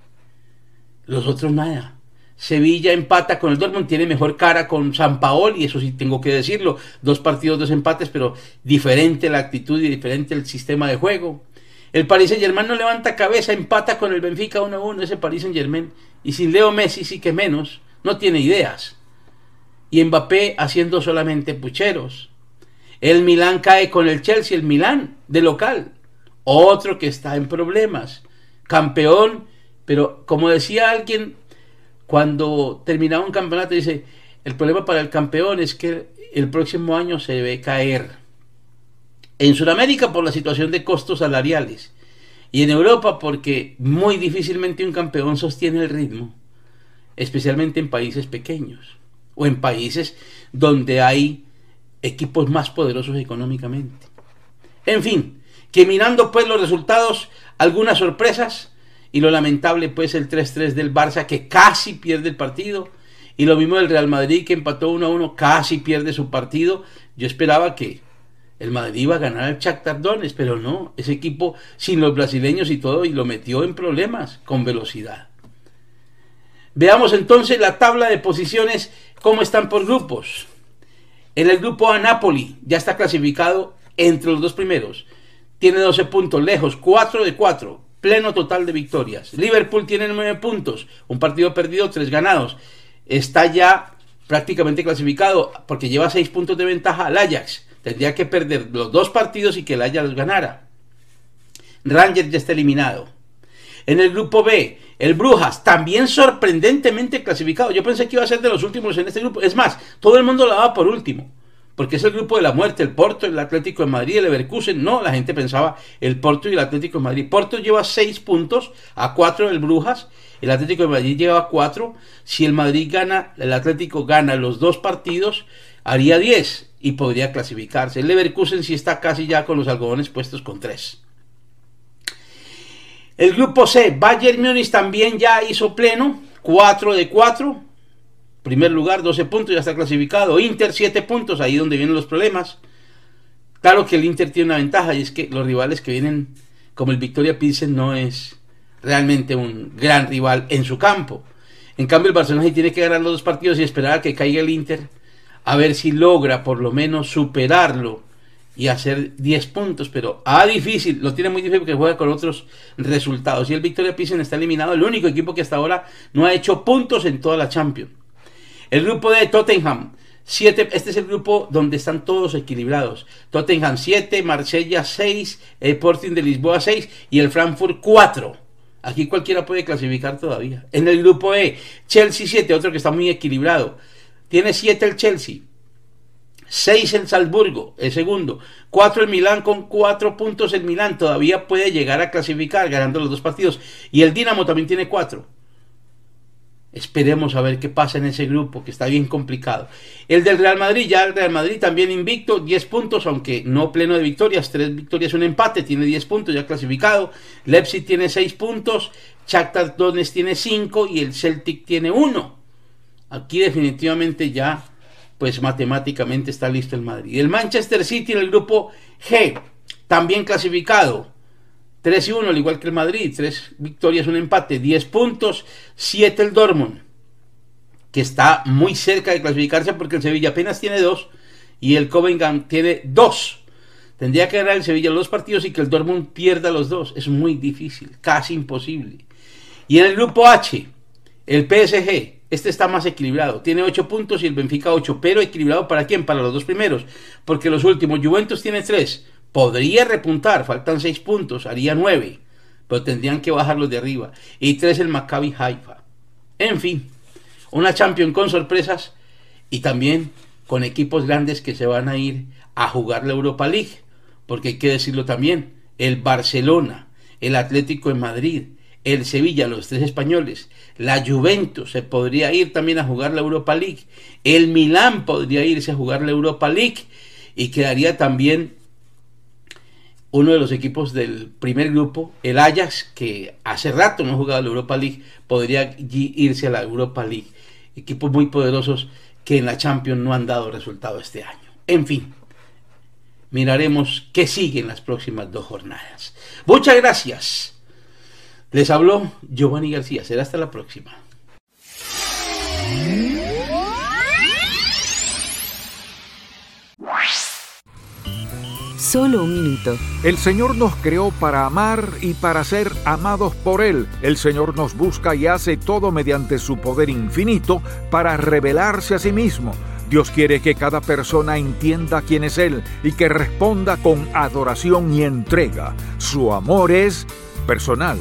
Los otros nada. Sevilla empata con el Dortmund, tiene mejor cara con San y eso sí tengo que decirlo. Dos partidos, dos empates, pero diferente la actitud y diferente el sistema de juego. El Paris Saint Germain no levanta cabeza, empata con el Benfica 1-1, ese Paris Saint Germain. Y sin Leo Messi sí que menos, no tiene ideas. Y Mbappé haciendo solamente pucheros. El Milán cae con el Chelsea, el Milán de local. Otro que está en problemas. Campeón, pero como decía alguien, cuando terminaba un campeonato, dice, el problema para el campeón es que el próximo año se debe caer. En Sudamérica por la situación de costos salariales. Y en Europa porque muy difícilmente un campeón sostiene el ritmo. Especialmente en países pequeños. O en países donde hay equipos más poderosos económicamente. En fin, que mirando pues los resultados, algunas sorpresas y lo lamentable pues el 3-3 del Barça que casi pierde el partido y lo mismo del Real Madrid que empató 1-1, casi pierde su partido. Yo esperaba que el Madrid iba a ganar al Shakhtar Donetsk, pero no, ese equipo sin los brasileños y todo y lo metió en problemas con velocidad. Veamos entonces la tabla de posiciones cómo están por grupos. En el grupo A Napoli ya está clasificado entre los dos primeros. Tiene 12 puntos lejos, 4 de 4, pleno total de victorias. Liverpool tiene 9 puntos, un partido perdido, 3 ganados. Está ya prácticamente clasificado porque lleva 6 puntos de ventaja al Ajax. Tendría que perder los dos partidos y que el Ajax los ganara. Rangers ya está eliminado. En el grupo B, el Brujas, también sorprendentemente clasificado. Yo pensé que iba a ser de los últimos en este grupo. Es más, todo el mundo lo daba por último. Porque es el grupo de la muerte, el Porto, el Atlético de Madrid, el Leverkusen. No, la gente pensaba el Porto y el Atlético de Madrid. Porto lleva seis puntos a cuatro del Brujas. El Atlético de Madrid lleva cuatro. Si el Madrid gana, el Atlético gana los dos partidos, haría diez y podría clasificarse. El Leverkusen sí está casi ya con los algodones puestos con 3. El grupo C, Bayern Múnich también ya hizo pleno, 4 de 4. Primer lugar, 12 puntos, ya está clasificado. Inter, 7 puntos, ahí donde vienen los problemas. Claro que el Inter tiene una ventaja y es que los rivales que vienen, como el Victoria Pilsen, no es realmente un gran rival en su campo. En cambio, el Barcelona tiene que ganar los dos partidos y esperar a que caiga el Inter a ver si logra por lo menos superarlo y hacer 10 puntos, pero a difícil, lo tiene muy difícil porque juega con otros resultados. Y el Victoria Pilsen está eliminado, el único equipo que hasta ahora no ha hecho puntos en toda la Champions. El grupo de Tottenham, 7, este es el grupo donde están todos equilibrados. Tottenham 7, Marsella 6, el Sporting de Lisboa 6 y el Frankfurt 4. Aquí cualquiera puede clasificar todavía. En el grupo E, Chelsea 7, otro que está muy equilibrado. Tiene 7 el Chelsea. 6 el Salzburgo, el segundo. 4 el Milán con 4 puntos el Milán. Todavía puede llegar a clasificar ganando los dos partidos. Y el Dinamo también tiene 4. Esperemos a ver qué pasa en ese grupo, que está bien complicado. El del Real Madrid, ya el Real Madrid también invicto, 10 puntos, aunque no pleno de victorias, 3 victorias, un empate, tiene 10 puntos ya clasificado. Leipzig tiene 6 puntos, Shakhtar Donetsk tiene 5 y el Celtic tiene 1. Aquí definitivamente ya, pues matemáticamente está listo el Madrid. El Manchester City en el grupo G, también clasificado. 3 y 1, al igual que el Madrid, 3 victorias, un empate, 10 puntos, 7 el Dortmund, que está muy cerca de clasificarse porque el Sevilla apenas tiene 2 y el Covington tiene 2. Tendría que ganar el Sevilla los dos partidos y que el Dortmund pierda los dos. Es muy difícil, casi imposible. Y en el grupo H, el PSG, este está más equilibrado. Tiene 8 puntos y el Benfica 8, pero equilibrado para quién? Para los dos primeros, porque los últimos, Juventus tiene 3, Podría repuntar, faltan 6 puntos, haría 9, pero tendrían que bajarlos de arriba. Y 3 el Maccabi Haifa. En fin, una Champions con sorpresas y también con equipos grandes que se van a ir a jugar la Europa League. Porque hay que decirlo también, el Barcelona, el Atlético de Madrid, el Sevilla, los tres españoles, la Juventus se podría ir también a jugar la Europa League, el Milán podría irse a jugar la Europa League y quedaría también uno de los equipos del primer grupo, el Ajax, que hace rato no ha jugado la Europa League, podría irse a la Europa League. Equipos muy poderosos que en la Champions no han dado resultado este año. En fin, miraremos qué sigue en las próximas dos jornadas. Muchas gracias. Les habló Giovanni García. Será hasta la próxima. Solo un minuto. El Señor nos creó para amar y para ser amados por Él. El Señor nos busca y hace todo mediante su poder infinito para revelarse a sí mismo. Dios quiere que cada persona entienda quién es Él y que responda con adoración y entrega. Su amor es personal,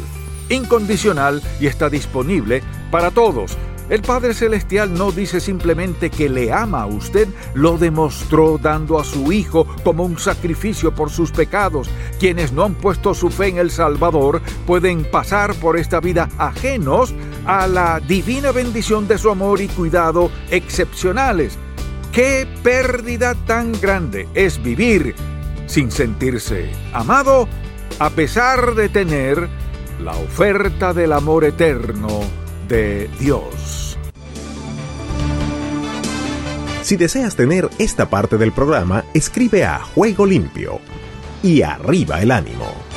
incondicional y está disponible para todos el Padre Celestial no dice simplemente que le ama a usted, lo demostró dando a su Hijo como un sacrificio por sus pecados. Quienes no han puesto su fe en el Salvador pueden pasar por esta vida ajenos a la divina bendición de su amor y cuidado excepcionales. ¡Qué pérdida tan grande es vivir sin sentirse amado a pesar de tener la oferta del amor eterno de Dios. Si deseas tener esta parte del programa, escribe a Juego Limpio y arriba el ánimo.